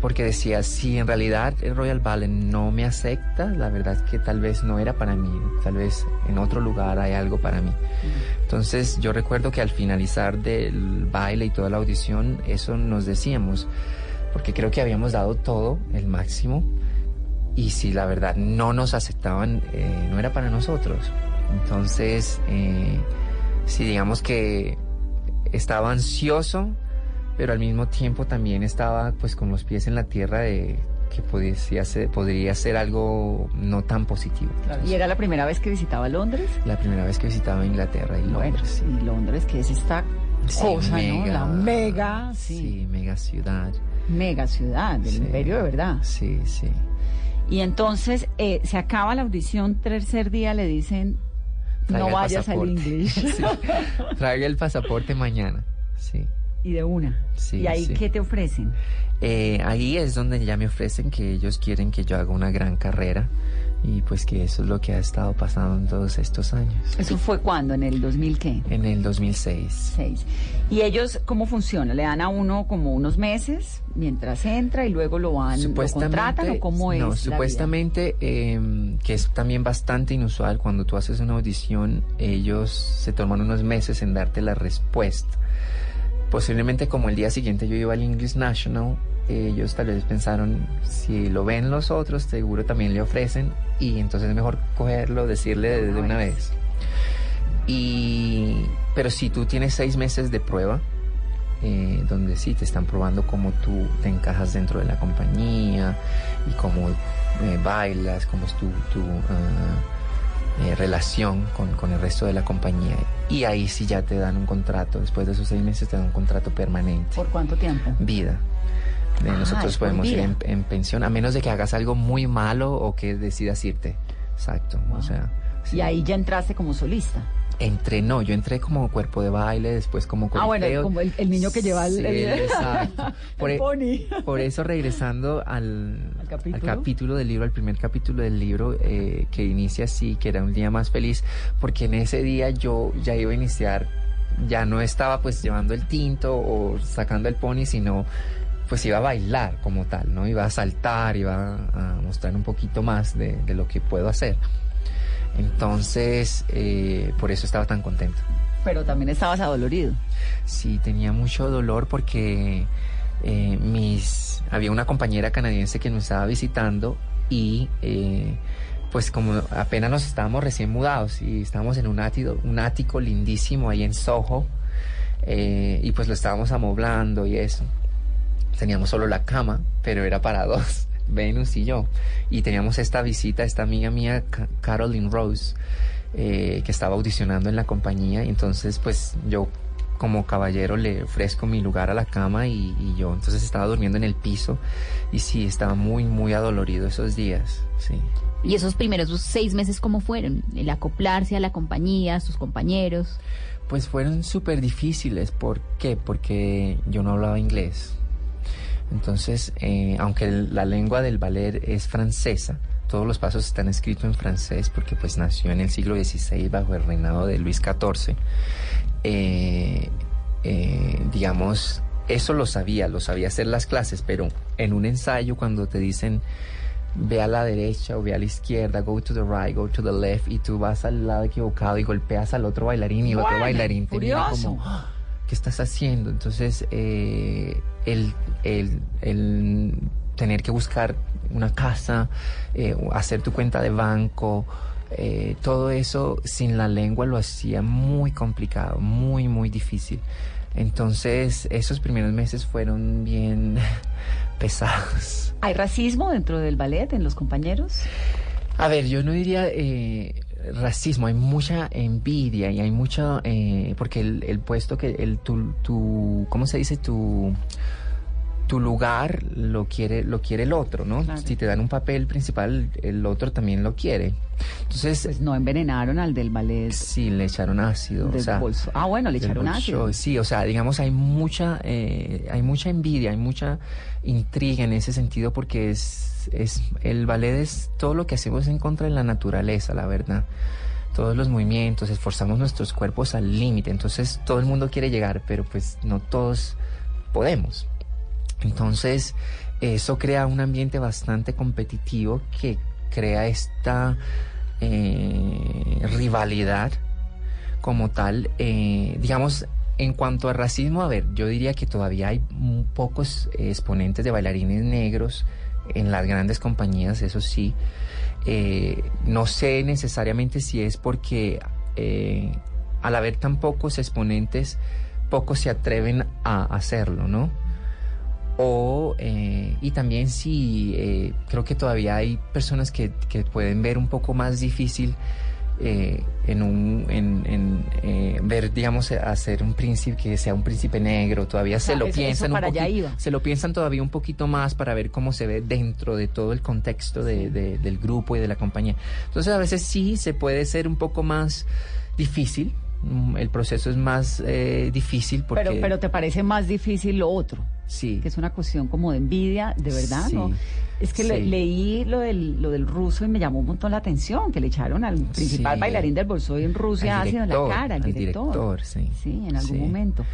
Porque decía, si en realidad el Royal Ballet no me acepta, la verdad es que tal vez no era para mí, tal vez en otro lugar hay algo para mí. Entonces yo recuerdo que al finalizar del baile y toda la audición, eso nos decíamos, porque creo que habíamos dado todo, el máximo, y si la verdad no nos aceptaban, eh, no era para nosotros. Entonces, eh, sí, digamos que estaba ansioso, pero al mismo tiempo también estaba pues con los pies en la tierra de que podía ser, podría ser algo no tan positivo.
¿Y era la primera vez que visitaba Londres?
La primera vez que visitaba Inglaterra y
Bueno,
Londres.
sí, Londres, que es esta
Sí,
cosa, ¿no?
mega.
La mega, sí.
Sí, mega ciudad.
Mega ciudad, del imperio de verdad.
Sí, sí.
Y entonces eh, se acaba la audición, tercer día le dicen,
Traiga
no vayas al
pasaporte".
English.
Sí. Traiga el pasaporte mañana. Sí.
Y de una.
Sí,
¿Y ahí
sí.
qué te ofrecen?
Eh, ahí es donde ya me ofrecen que ellos quieren que yo haga una gran carrera y pues que eso es lo que ha estado pasando en todos estos años.
¿Eso fue cuándo? ¿En el 2000 qué?
En el 2006.
Seis. ¿Y ellos cómo funciona? ¿Le dan a uno como unos meses mientras entra y luego lo van, lo contratan o cómo es?
No, supuestamente, eh, que es también bastante inusual, cuando tú haces una audición, ellos se toman unos meses en darte la respuesta. Posiblemente como el día siguiente yo iba al English National, ellos tal vez pensaron, si lo ven los otros, seguro también le ofrecen, y entonces es mejor cogerlo, decirle de, de una vez. Y, pero si tú tienes seis meses de prueba, eh, donde sí te están probando cómo tú te encajas dentro de la compañía y cómo eh, bailas, cómo es tu, tu ah, eh, relación con, con el resto de la compañía. Y ahí sí ya te dan un contrato, después de esos seis meses te dan un contrato permanente.
¿Por cuánto tiempo?
Vida. Eh,
Ah,
Nosotros podemos ir en, en pensión, a menos de que hagas algo muy malo o que decidas irte. Exacto. O sea,
Y ahí ya entraste como solista.
Entré, no, yo entré como cuerpo de baile, después como
Ah, bueno,
corifeo.
como el, el niño que lleva el,
Sí,
el-
exacto. Por,
el
e-
pony.
por eso regresando al, al
capítulo?
capítulo? del libro, al primer capítulo del libro eh, que inicia así, que era un día más feliz, porque en ese día yo ya iba a iniciar, ya no estaba pues llevando el tinto o sacando el pony, sino pues iba a bailar como tal, ¿no? Iba a saltar, iba a mostrar un poquito más de, de lo que puedo hacer. Entonces, eh, por eso estaba tan contento.
Pero también estabas adolorido.
Sí, tenía mucho dolor porque eh, mis había una compañera canadiense que nos estaba visitando y eh, pues como apenas nos estábamos recién mudados y estábamos en un ático, un ático lindísimo ahí en Soho y pues lo estábamos amoblando y eso. Teníamos solo la cama, pero era para dos, Venus y yo. Y teníamos esta visita, esta amiga mía, Ca- Caroline Rose, eh, que estaba audicionando en la compañía. Y entonces, pues yo como caballero le ofrezco mi lugar a la cama y, y yo entonces estaba durmiendo en el piso y sí, estaba muy, muy adolorido esos días, sí.
¿Y esos primeros seis meses cómo fueron? El acoplarse a la compañía, a sus compañeros.
Pues fueron súper difíciles. ¿Por qué? Porque yo no hablaba inglés. Entonces, eh, aunque la lengua del ballet es francesa, todos los pasos están escritos en francés porque pues nació en el siglo XVI bajo el reinado de Luis XIV. Eh, eh, digamos, eso lo sabía, lo sabía hacer las clases, pero en un ensayo cuando te dicen ve a la derecha o ve a la izquierda, go to the right, go to the left, y tú vas al lado equivocado y golpeas al otro bailarín y el otro bailarín te mira como, "Ah, ¿qué estás haciendo? Entonces, eh, el, el- el tener que buscar una casa, eh, hacer tu cuenta de banco, eh, todo eso sin la lengua lo hacía muy complicado, muy, muy difícil. Entonces, esos primeros meses fueron bien pesados.
¿Hay racismo dentro del ballet en los compañeros?
A ver, yo no diría eh, racismo, hay mucha envidia y hay mucha, eh, porque el, el puesto que, el, tu, tu, ¿cómo se dice? Tu, tu lugar lo quiere, lo quiere el otro, ¿no? Si te dan un papel principal, el otro también lo quiere. Entonces...
Pues no envenenaron al del ballet.
Sí, le echaron ácido.
Del
o sea,
bolso. Ah, bueno, le echaron ácido.
Sí, o sea, digamos, hay mucha, eh, hay mucha envidia, hay mucha intriga en ese sentido porque es, es, el ballet es todo lo que hacemos en contra de la naturaleza, la verdad. Todos los movimientos, esforzamos nuestros cuerpos al límite, entonces todo el mundo quiere llegar, pero pues no todos podemos. Entonces, eso crea un ambiente bastante competitivo que crea esta eh, rivalidad como tal. eh, digamos, en cuanto a racismo, a ver, yo diría que todavía hay pocos exponentes de bailarines negros en las grandes compañías, eso sí. Eh, no sé necesariamente si es porque eh, al haber tan pocos exponentes, pocos se atreven a hacerlo, ¿no? O, eh, y también si creo que todavía hay personas que, que pueden ver un poco más difícil eh, en un en, en, eh, ver digamos hacer un príncipe que sea un príncipe negro todavía se
Ah,
lo
eso- eso
piensan un
para allá
poqui-
iba.
se lo piensan todavía un poquito más para ver cómo se ve dentro de todo el contexto de- de- del grupo y de la compañía entonces a veces sí se puede ser un poco más difícil mm, el proceso es más eh, difícil porque
Pero, pero te parece más difícil lo otro.
Sí.
Que es una cuestión como de envidia, de verdad,
Sí.
¿no? Es que le- leí lo del, lo del ruso y me llamó un montón la atención, que le echaron al principal bailarín del Bolshoi en Rusia ácido en la
director,
cara, al
al
director.
director, sí.
Sí, en algún momento.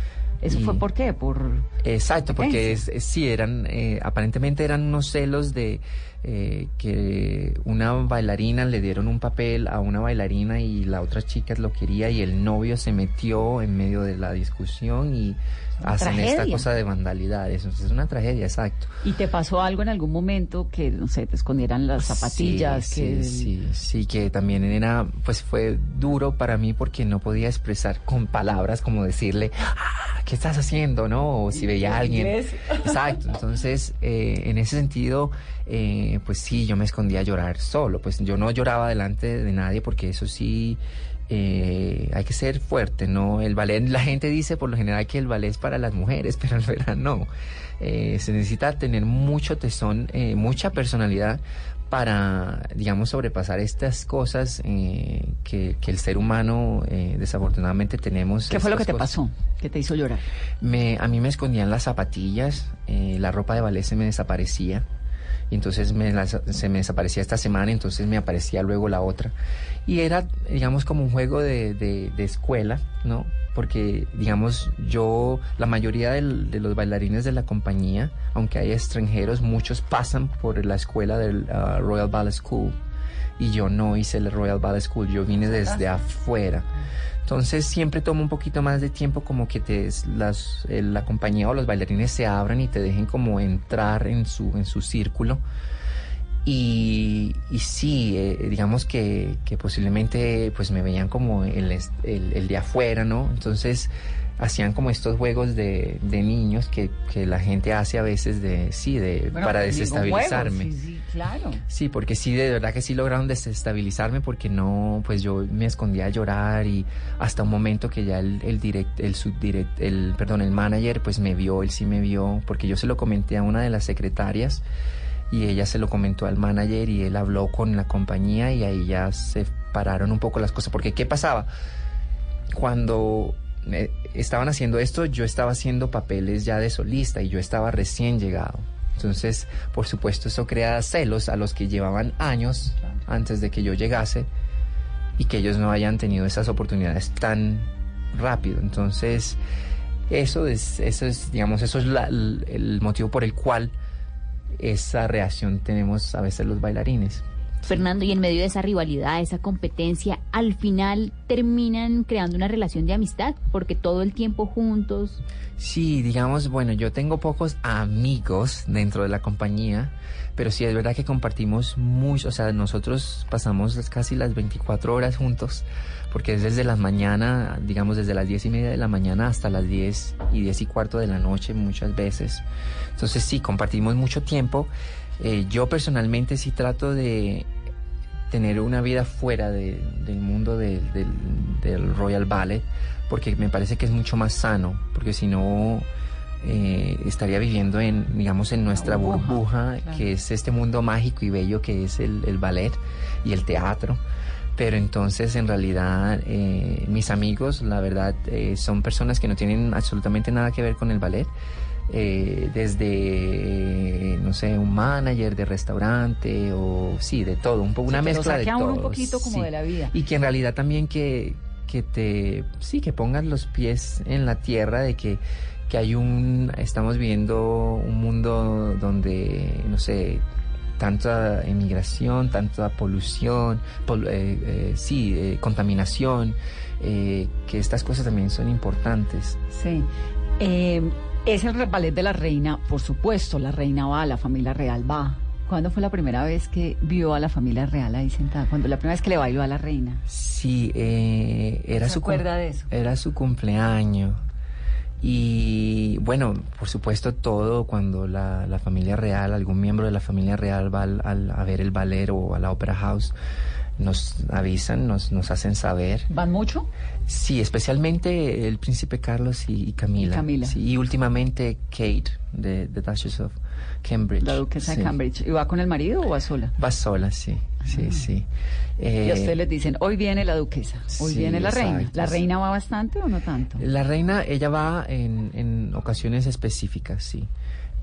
¿Eso
Y-
fue por qué? Por...
Exacto, porque es,
competencia.
es- sí, eran, eh, aparentemente eran unos celos de eh, que una bailarina le dieron un papel a una bailarina y la otra chica lo quería y el novio se metió en medio de la discusión y hacen esta cosa de vandalidad. Eso es una tragedia, exacto.
¿Y te pasó algo en algún momento que, no sé, te escondieran las zapatillas?
Sí,
que
sí, sí, sí, que también era, pues fue duro para mí porque no podía expresar con palabras como decirle, "Ah, ¿qué estás haciendo? ¿No? O si veía a alguien. Exacto. Entonces, eh, en ese sentido, eh, pues sí, yo me escondía a llorar solo. Pues yo no lloraba delante de nadie porque eso sí. eh, hay que ser fuerte, ¿no? El ballet, la gente dice por lo general que el ballet es para las mujeres, pero en verdad no. Eh, se necesita tener mucho tesón, eh, mucha personalidad para, digamos, sobrepasar estas cosas eh, que, que el ser humano eh, desafortunadamente tenemos.
¿Qué fue lo que te pasó? ¿Qué te hizo llorar?
Me, a mí me escondían las zapatillas, eh, la ropa de ballet se me desaparecía. Y entonces me se me desaparecía esta semana, entonces me aparecía luego la otra. Y era, digamos, como un juego de, de- de escuela, ¿no? Porque, digamos, yo, la mayoría del- de los bailarines de la compañía, aunque hay extranjeros, muchos pasan por la escuela del ah, Royal Ballet School. Y yo no hice el Royal Ballet School, yo vine desde afuera. Entonces siempre toma un poquito más de tiempo como que te, las, eh, la compañía o los bailarines se abran y te dejen como entrar en su, en su círculo. Y, y sí, eh, digamos que, que posiblemente pues me veían como el, el, el de afuera, ¿no? Entonces hacían como estos juegos de, de niños que, que la gente hace a veces de, sí, de,
Bueno,
para
pues, juego,
desestabilizarme.
Sí, sí, claro.
Sí, porque sí, de verdad que sí lograron desestabilizarme porque no, pues yo me escondía a llorar y hasta un momento que ya el, el direct, el subdirect, el, perdón, el manager pues me vio, él sí me vio, porque yo se lo comenté a una de las secretarias y ella se lo comentó al manager y él habló con la compañía y ahí ya se pararon un poco las cosas, porque ¿qué pasaba? Cuando eh, estaban haciendo esto, yo estaba haciendo papeles ya de solista y yo estaba recién llegado. Entonces, por supuesto, eso crea celos a los que llevaban años antes de que yo llegase y que ellos no hayan tenido esas oportunidades tan rápido. Entonces, eso es, eso es digamos, eso es la- el el motivo por el cual esa reacción tenemos a veces los bailarines.
Fernando, y en medio de esa rivalidad, esa competencia, al final terminan creando una relación de amistad, porque todo el tiempo juntos.
Sí, digamos, bueno, yo tengo pocos amigos dentro de la compañía, pero sí es verdad que compartimos mucho, o sea, nosotros pasamos casi las 24 horas juntos, porque es desde las mañana, digamos, desde las 10 y media de la mañana hasta las 10 y 10 y cuarto de la noche muchas veces. Entonces sí, compartimos mucho tiempo. Eh, yo personalmente sí trato de tener una vida fuera de- del mundo de- del, del Royal Ballet, porque me parece que es mucho más sano, porque si no eh, estaría viviendo en, digamos, en nuestra
burbuja,
burbuja,
claro.
que es este mundo mágico y bello que es el, el ballet y el teatro. Pero entonces, en realidad, eh, mis amigos, la verdad, eh, son personas que no tienen absolutamente nada que ver con el ballet. Eh, desde, no sé, un manager de restaurante o sí, de todo, un poco una
Sí,
mezcla de todo.
un poquito como
sí.
de la vida.
Y que en realidad también que, que te, sí, que pongas los pies en la tierra de que, que hay un, estamos viviendo un mundo donde, no sé, tanta emigración, tanta polución, pol- eh, eh, sí, eh, contaminación, eh, que estas cosas también son importantes.
Sí. Es el ballet de la reina, por supuesto, la reina va, la familia real va. ¿Cuándo fue la primera vez que vio a la familia real ahí sentada? Cuando la primera vez que le bailó a la reina.
Sí, eh, era
¿Se
su
acuerda de eso?
Era su cumpleaños. Y bueno, por supuesto todo cuando la, la familia real, algún miembro de la familia real va al- al- a ver el ballet o a la Opera House, nos avisan, nos, nos hacen saber.
¿Van mucho?
Sí, especialmente el príncipe Carlos y, y Camila.
Y Camila.
Sí, y últimamente Kate, de, de Duchess of Cambridge.
La duquesa
Sí.
de Cambridge. ¿Y va con el marido o va sola?
Va sola, sí, sí, sí.
y
Eh,
a ustedes les dicen, hoy viene la duquesa, hoy
sí,
viene la reina. ¿La
sí.
reina va bastante o no tanto?
La reina, ella va en, en ocasiones específicas, sí.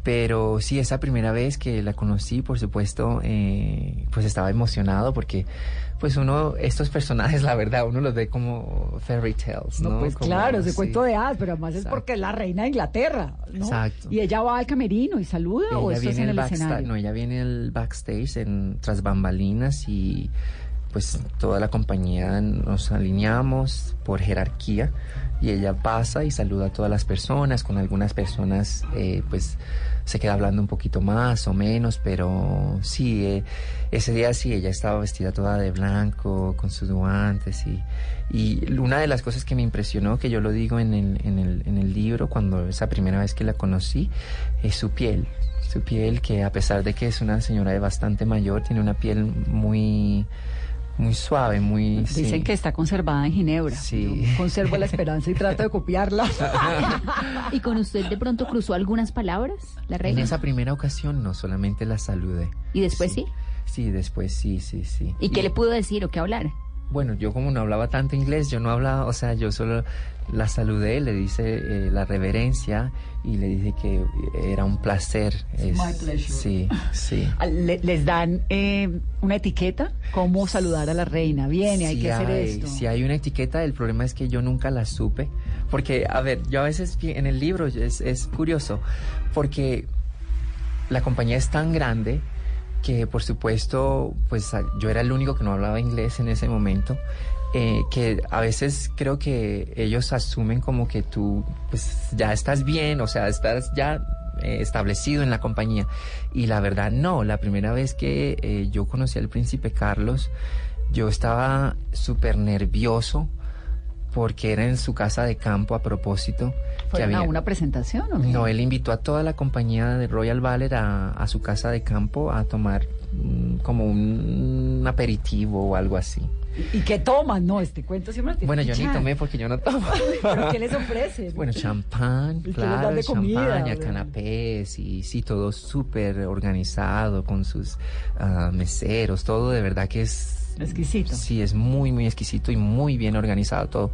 Pero sí, esa primera vez que la conocí, por supuesto, eh, pues estaba emocionado porque, pues uno, estos personajes, la verdad, uno los ve como fairy tales, ¿no?
No, pues
Como-
claro, ese
sí.
cuento de hadas, pero además es porque es la reina de Inglaterra, ¿no?
Exacto.
Y ella va al camerino y saluda o
Ella
esto es
viene
en el escenario.
no, ella viene el backstage en tras bambalinas y pues toda la compañía nos alineamos por jerarquía y ella pasa y saluda a todas las personas, con algunas personas eh, pues se queda hablando un poquito más o menos, pero sí, eh, ese día sí, ella estaba vestida toda de blanco, con sus guantes y, y una de las cosas que me impresionó, que yo lo digo en el, en el, en el libro, cuando esa primera vez que la conocí, es su piel, su piel que a pesar de que es una señora de bastante mayor, tiene una piel muy muy suave, muy...
Dicen
sí.
que está conservada en Ginebra.
Sí.
Yo conservo la esperanza y trato de copiarla.
¿Y con usted de pronto cruzó algunas palabras, la
En
reina?
esa primera ocasión no, solamente la saludé.
¿Y después sí?
Sí, después sí, sí, sí.
¿Y qué le pudo decir o qué hablar?
Bueno, yo como no hablaba tanto inglés, yo no hablaba, o sea, yo solo la saludé, le dice eh, la reverencia y le dije que era un placer. Es-
my pleasure.
Sí, sí.
Ah, Le- les dan eh, una etiqueta, cómo saludar a la reina. Viene, hay que hacer
hay-
esto.
Si hay una etiqueta, el problema es que yo nunca la supe. Porque, a ver, yo a veces en el libro es, es curioso, porque la compañía es tan grande que, por supuesto, pues yo era el único que no hablaba inglés en ese momento. eh, que a veces creo que ellos asumen como que tú pues ya estás bien, o sea, estás ya eh, establecido en la compañía. Y la verdad no, la primera vez que eh, yo conocí al príncipe Carlos, yo estaba súper nervioso porque era en su casa de campo a propósito. que
¿Fueron a
había-
una presentación o qué?
no, él invitó a toda la compañía de Royal Ballet a, a su casa de campo a tomar mm, como un, un aperitivo o algo así.
¿Y qué toman? No, este cuento siempre tiene
Bueno, yo ni tomé porque yo no tomo.
¿Pero qué les ofrecen?
Bueno, champán,
¿Y qué les
claro, champaña, canapés y sí, todo súper organizado con sus ah, meseros, todo de verdad que es...
Exquisito.
Sí, es muy, muy exquisito y muy bien organizado todo.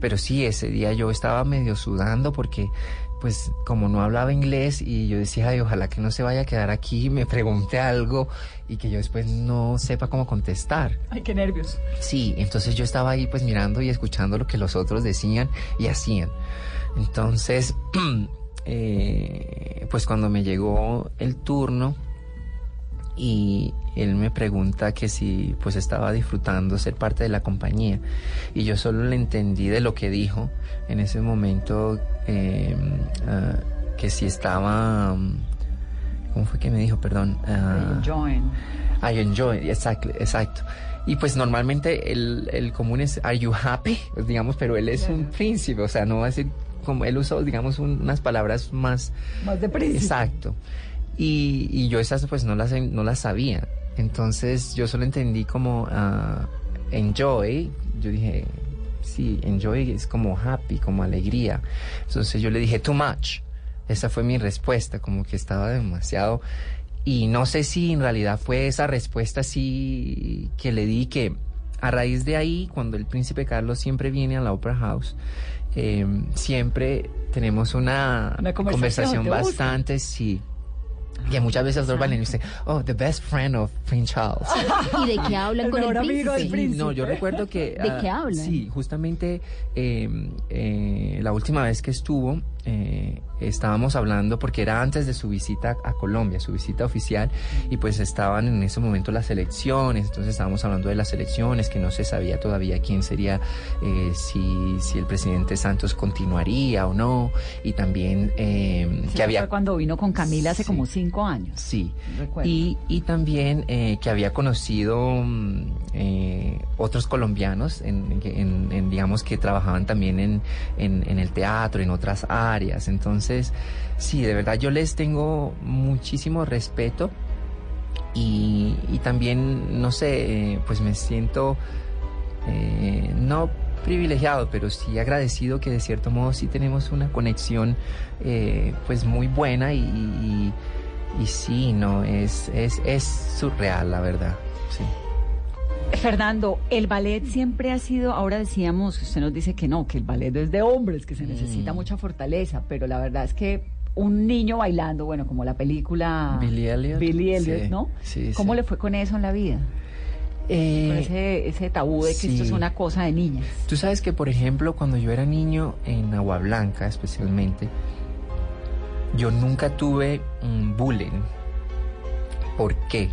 Pero sí, ese día yo estaba medio sudando porque pues como no hablaba inglés y yo decía, ay, ojalá que no se vaya a quedar aquí me pregunte algo y que yo después no sepa cómo contestar.
Ay, qué nervios.
Sí, entonces yo estaba ahí pues mirando y escuchando lo que los otros decían y hacían. Entonces, eh, pues cuando me llegó el turno y él me pregunta que si pues estaba disfrutando ser parte de la compañía y yo solo le entendí de lo que dijo en ese momento eh, ah, que si estaba... ¿Cómo fue que me dijo? Perdón. ah,
Enjoying.
I enjoy, exacto, exacto. Y pues normalmente el, el común es Are you happy? Pues, digamos, pero él es un príncipe, o sea, no va a decir como él usó, digamos, un- unas palabras más.
Más de príncipe.
Exacto. Y, y yo esas pues no las, no las sabía. Entonces yo solo entendí como ah, enjoy. Yo dije, sí, enjoy es como happy, como alegría. Entonces yo le dije, too much. Esa fue mi respuesta, como que estaba demasiado... Y no sé si en realidad fue esa respuesta así que le di que a raíz de ahí, cuando el príncipe Carlos siempre viene a la Opera House, eh, siempre tenemos una,
Una conversación,
conversación bastante, sí. Y muchas veces los bailarines dicen, oh, the best friend of Prince Charles.
¿Y de qué hablan
El
con el
mejor amigo del
príncipe?
Sí,
príncipe.
no, yo recuerdo que...
¿De
ah,
qué hablan?
Sí, justamente eh, eh, la última vez que estuvo, eh, estábamos hablando, porque era antes de su visita a Colombia, su visita oficial, y pues estaban en ese momento las elecciones, entonces estábamos hablando de las elecciones, que no se sabía todavía quién sería, eh, si, si el presidente Santos continuaría o no, y también eh, que había...
fue cuando vino con Camila hace
Sí.
como cinco años.
Sí, y, y también eh, que había conocido mm, eh, otros colombianos, en, en- en, digamos que trabajaban también en, en, en el teatro, en otras áreas. Entonces, sí, de verdad yo les tengo muchísimo respeto y, también, no sé, eh, pues me siento eh, no privilegiado, pero sí agradecido que de cierto modo sí tenemos una conexión eh, pues muy buena y, y, y sí, no, es, es, es surreal la verdad. Sí.
Fernando, el ballet siempre ha sido, ahora decíamos, usted nos dice que no, que el ballet es de hombres, que se necesita
Mm.
mucha fortaleza, pero la verdad es que un niño bailando, bueno, como la película
Billy Elliot.
Billy Elliot,
Sí,
¿no?
sí,
¿Cómo
sí.
le fue con eso en la vida?
Eh,
Con ese, ese tabú de que esto es una cosa de niñas.
Tú sabes que, por ejemplo, cuando yo era niño, en Agua Blanca especialmente, yo nunca tuve un bullying. ¿Por qué?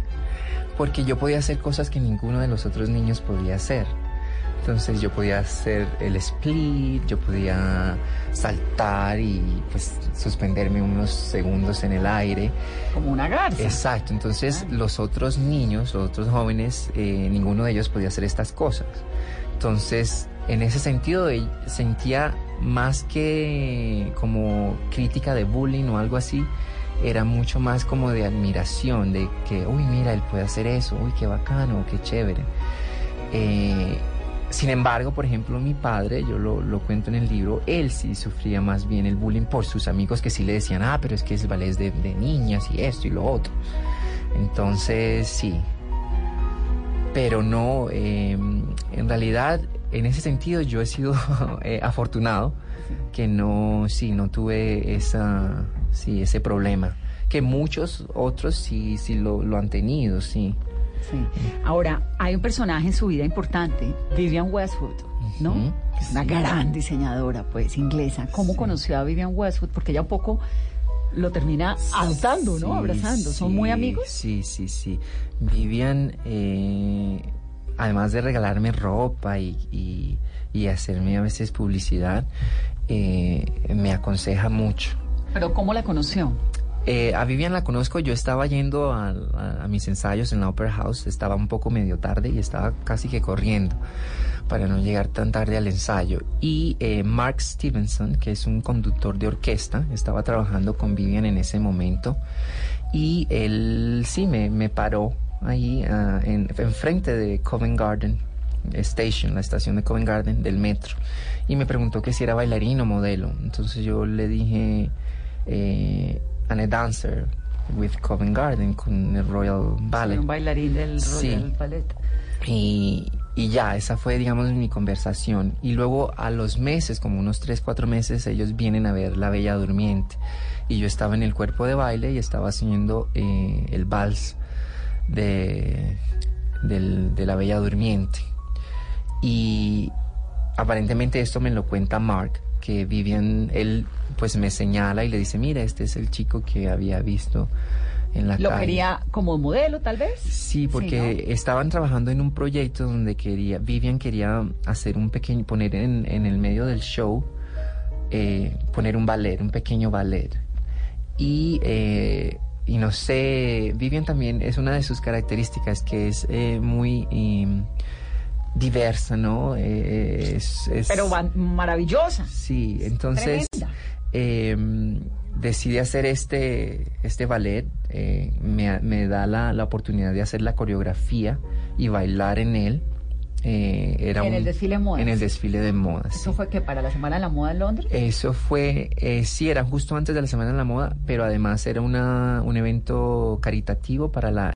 Porque yo podía hacer cosas que ninguno de los otros niños podía hacer. Entonces yo podía hacer el split, yo podía saltar y pues suspenderme unos segundos en el aire.
Como una garza.
Exacto, entonces los otros niños, los otros jóvenes, eh, ninguno de ellos podía hacer estas cosas. Entonces, en ese sentido eh, sentía más que como crítica de bullying o algo así, era mucho más como de admiración, de que, uy, mira, él puede hacer eso, uy, qué bacano, qué chévere. Eh, sin embargo, por ejemplo, mi padre, yo lo, lo, cuento en el libro, él sí sufría más bien el bullying por sus amigos que sí le decían, ah, pero es que es ballet de, de niñas y esto y lo otro. Entonces, sí. Pero no, eh, en realidad, en ese sentido yo he sido eh, afortunado que no, sí, no tuve esa, sí, ese problema. Que muchos otros sí, sí lo, lo han tenido, sí.
Sí. Ahora, hay un personaje en su vida importante, Vivian Westwood, ¿no? Uh -huh. Es una gran diseñadora, pues, inglesa. ¿Cómo sí. conoció a Vivian Westwood? Porque ella un poco lo termina adoptando, ¿no? Abrazando. ¿Son muy amigos?
Sí, sí, sí. Vivian, eh, además de regalarme ropa y, y, y, hacerme a veces publicidad, eh, me aconseja mucho.
¿Pero cómo la conoció?
Eh, a Vivian la conozco, yo estaba yendo a, a, a, mis ensayos en la Opera House, estaba un poco medio tarde y estaba casi que corriendo para no llegar tan tarde al ensayo. Y eh, Mark Stevenson, que es un conductor de orquesta, estaba trabajando con Vivian en ese momento y él sí me, me paró ahí uh, en, enfrente de Covent Garden Station, la estación de Covent Garden del metro, y me preguntó que si era bailarín o modelo. Entonces yo le dije... Eh, and a dancer with Covent Garden con el Royal Ballet.
Un bailarín del Royal
sí.
Ballet.
Y, y, ya, esa fue, digamos, mi conversación. Y luego a los meses, como unos 3, 4 meses, ellos vienen a ver La Bella Durmiente. Y yo estaba en el cuerpo de baile y estaba haciendo eh, el vals de, del, de La Bella Durmiente. Y aparentemente esto me lo cuenta Mark, que Vivian, él pues me señala y le dice, mira, este es el chico que había visto en la
¿Lo
calle.
quería como modelo, tal vez?
Sí, porque sí, ¿no? estaban trabajando en un proyecto donde quería, Vivian quería hacer un pequeño, poner en, en el medio del show, eh, poner un ballet, un pequeño ballet. Y, eh, y no sé, Vivian también es una de sus características que es eh, muy diversa, ¿no? Eh, es, es,
Pero maravillosa.
Sí, entonces eh, decide hacer este, este ballet, eh, me, me, da la, la, oportunidad de hacer la coreografía y bailar en él. Eh, era
en
un,
el desfile de modas.
En el desfile de modas.
¿Eso sí. fue que para la Semana de la Moda en Londres?
Eso fue, eh, sí, era justo antes de la Semana de la Moda, pero además era una, un evento caritativo para la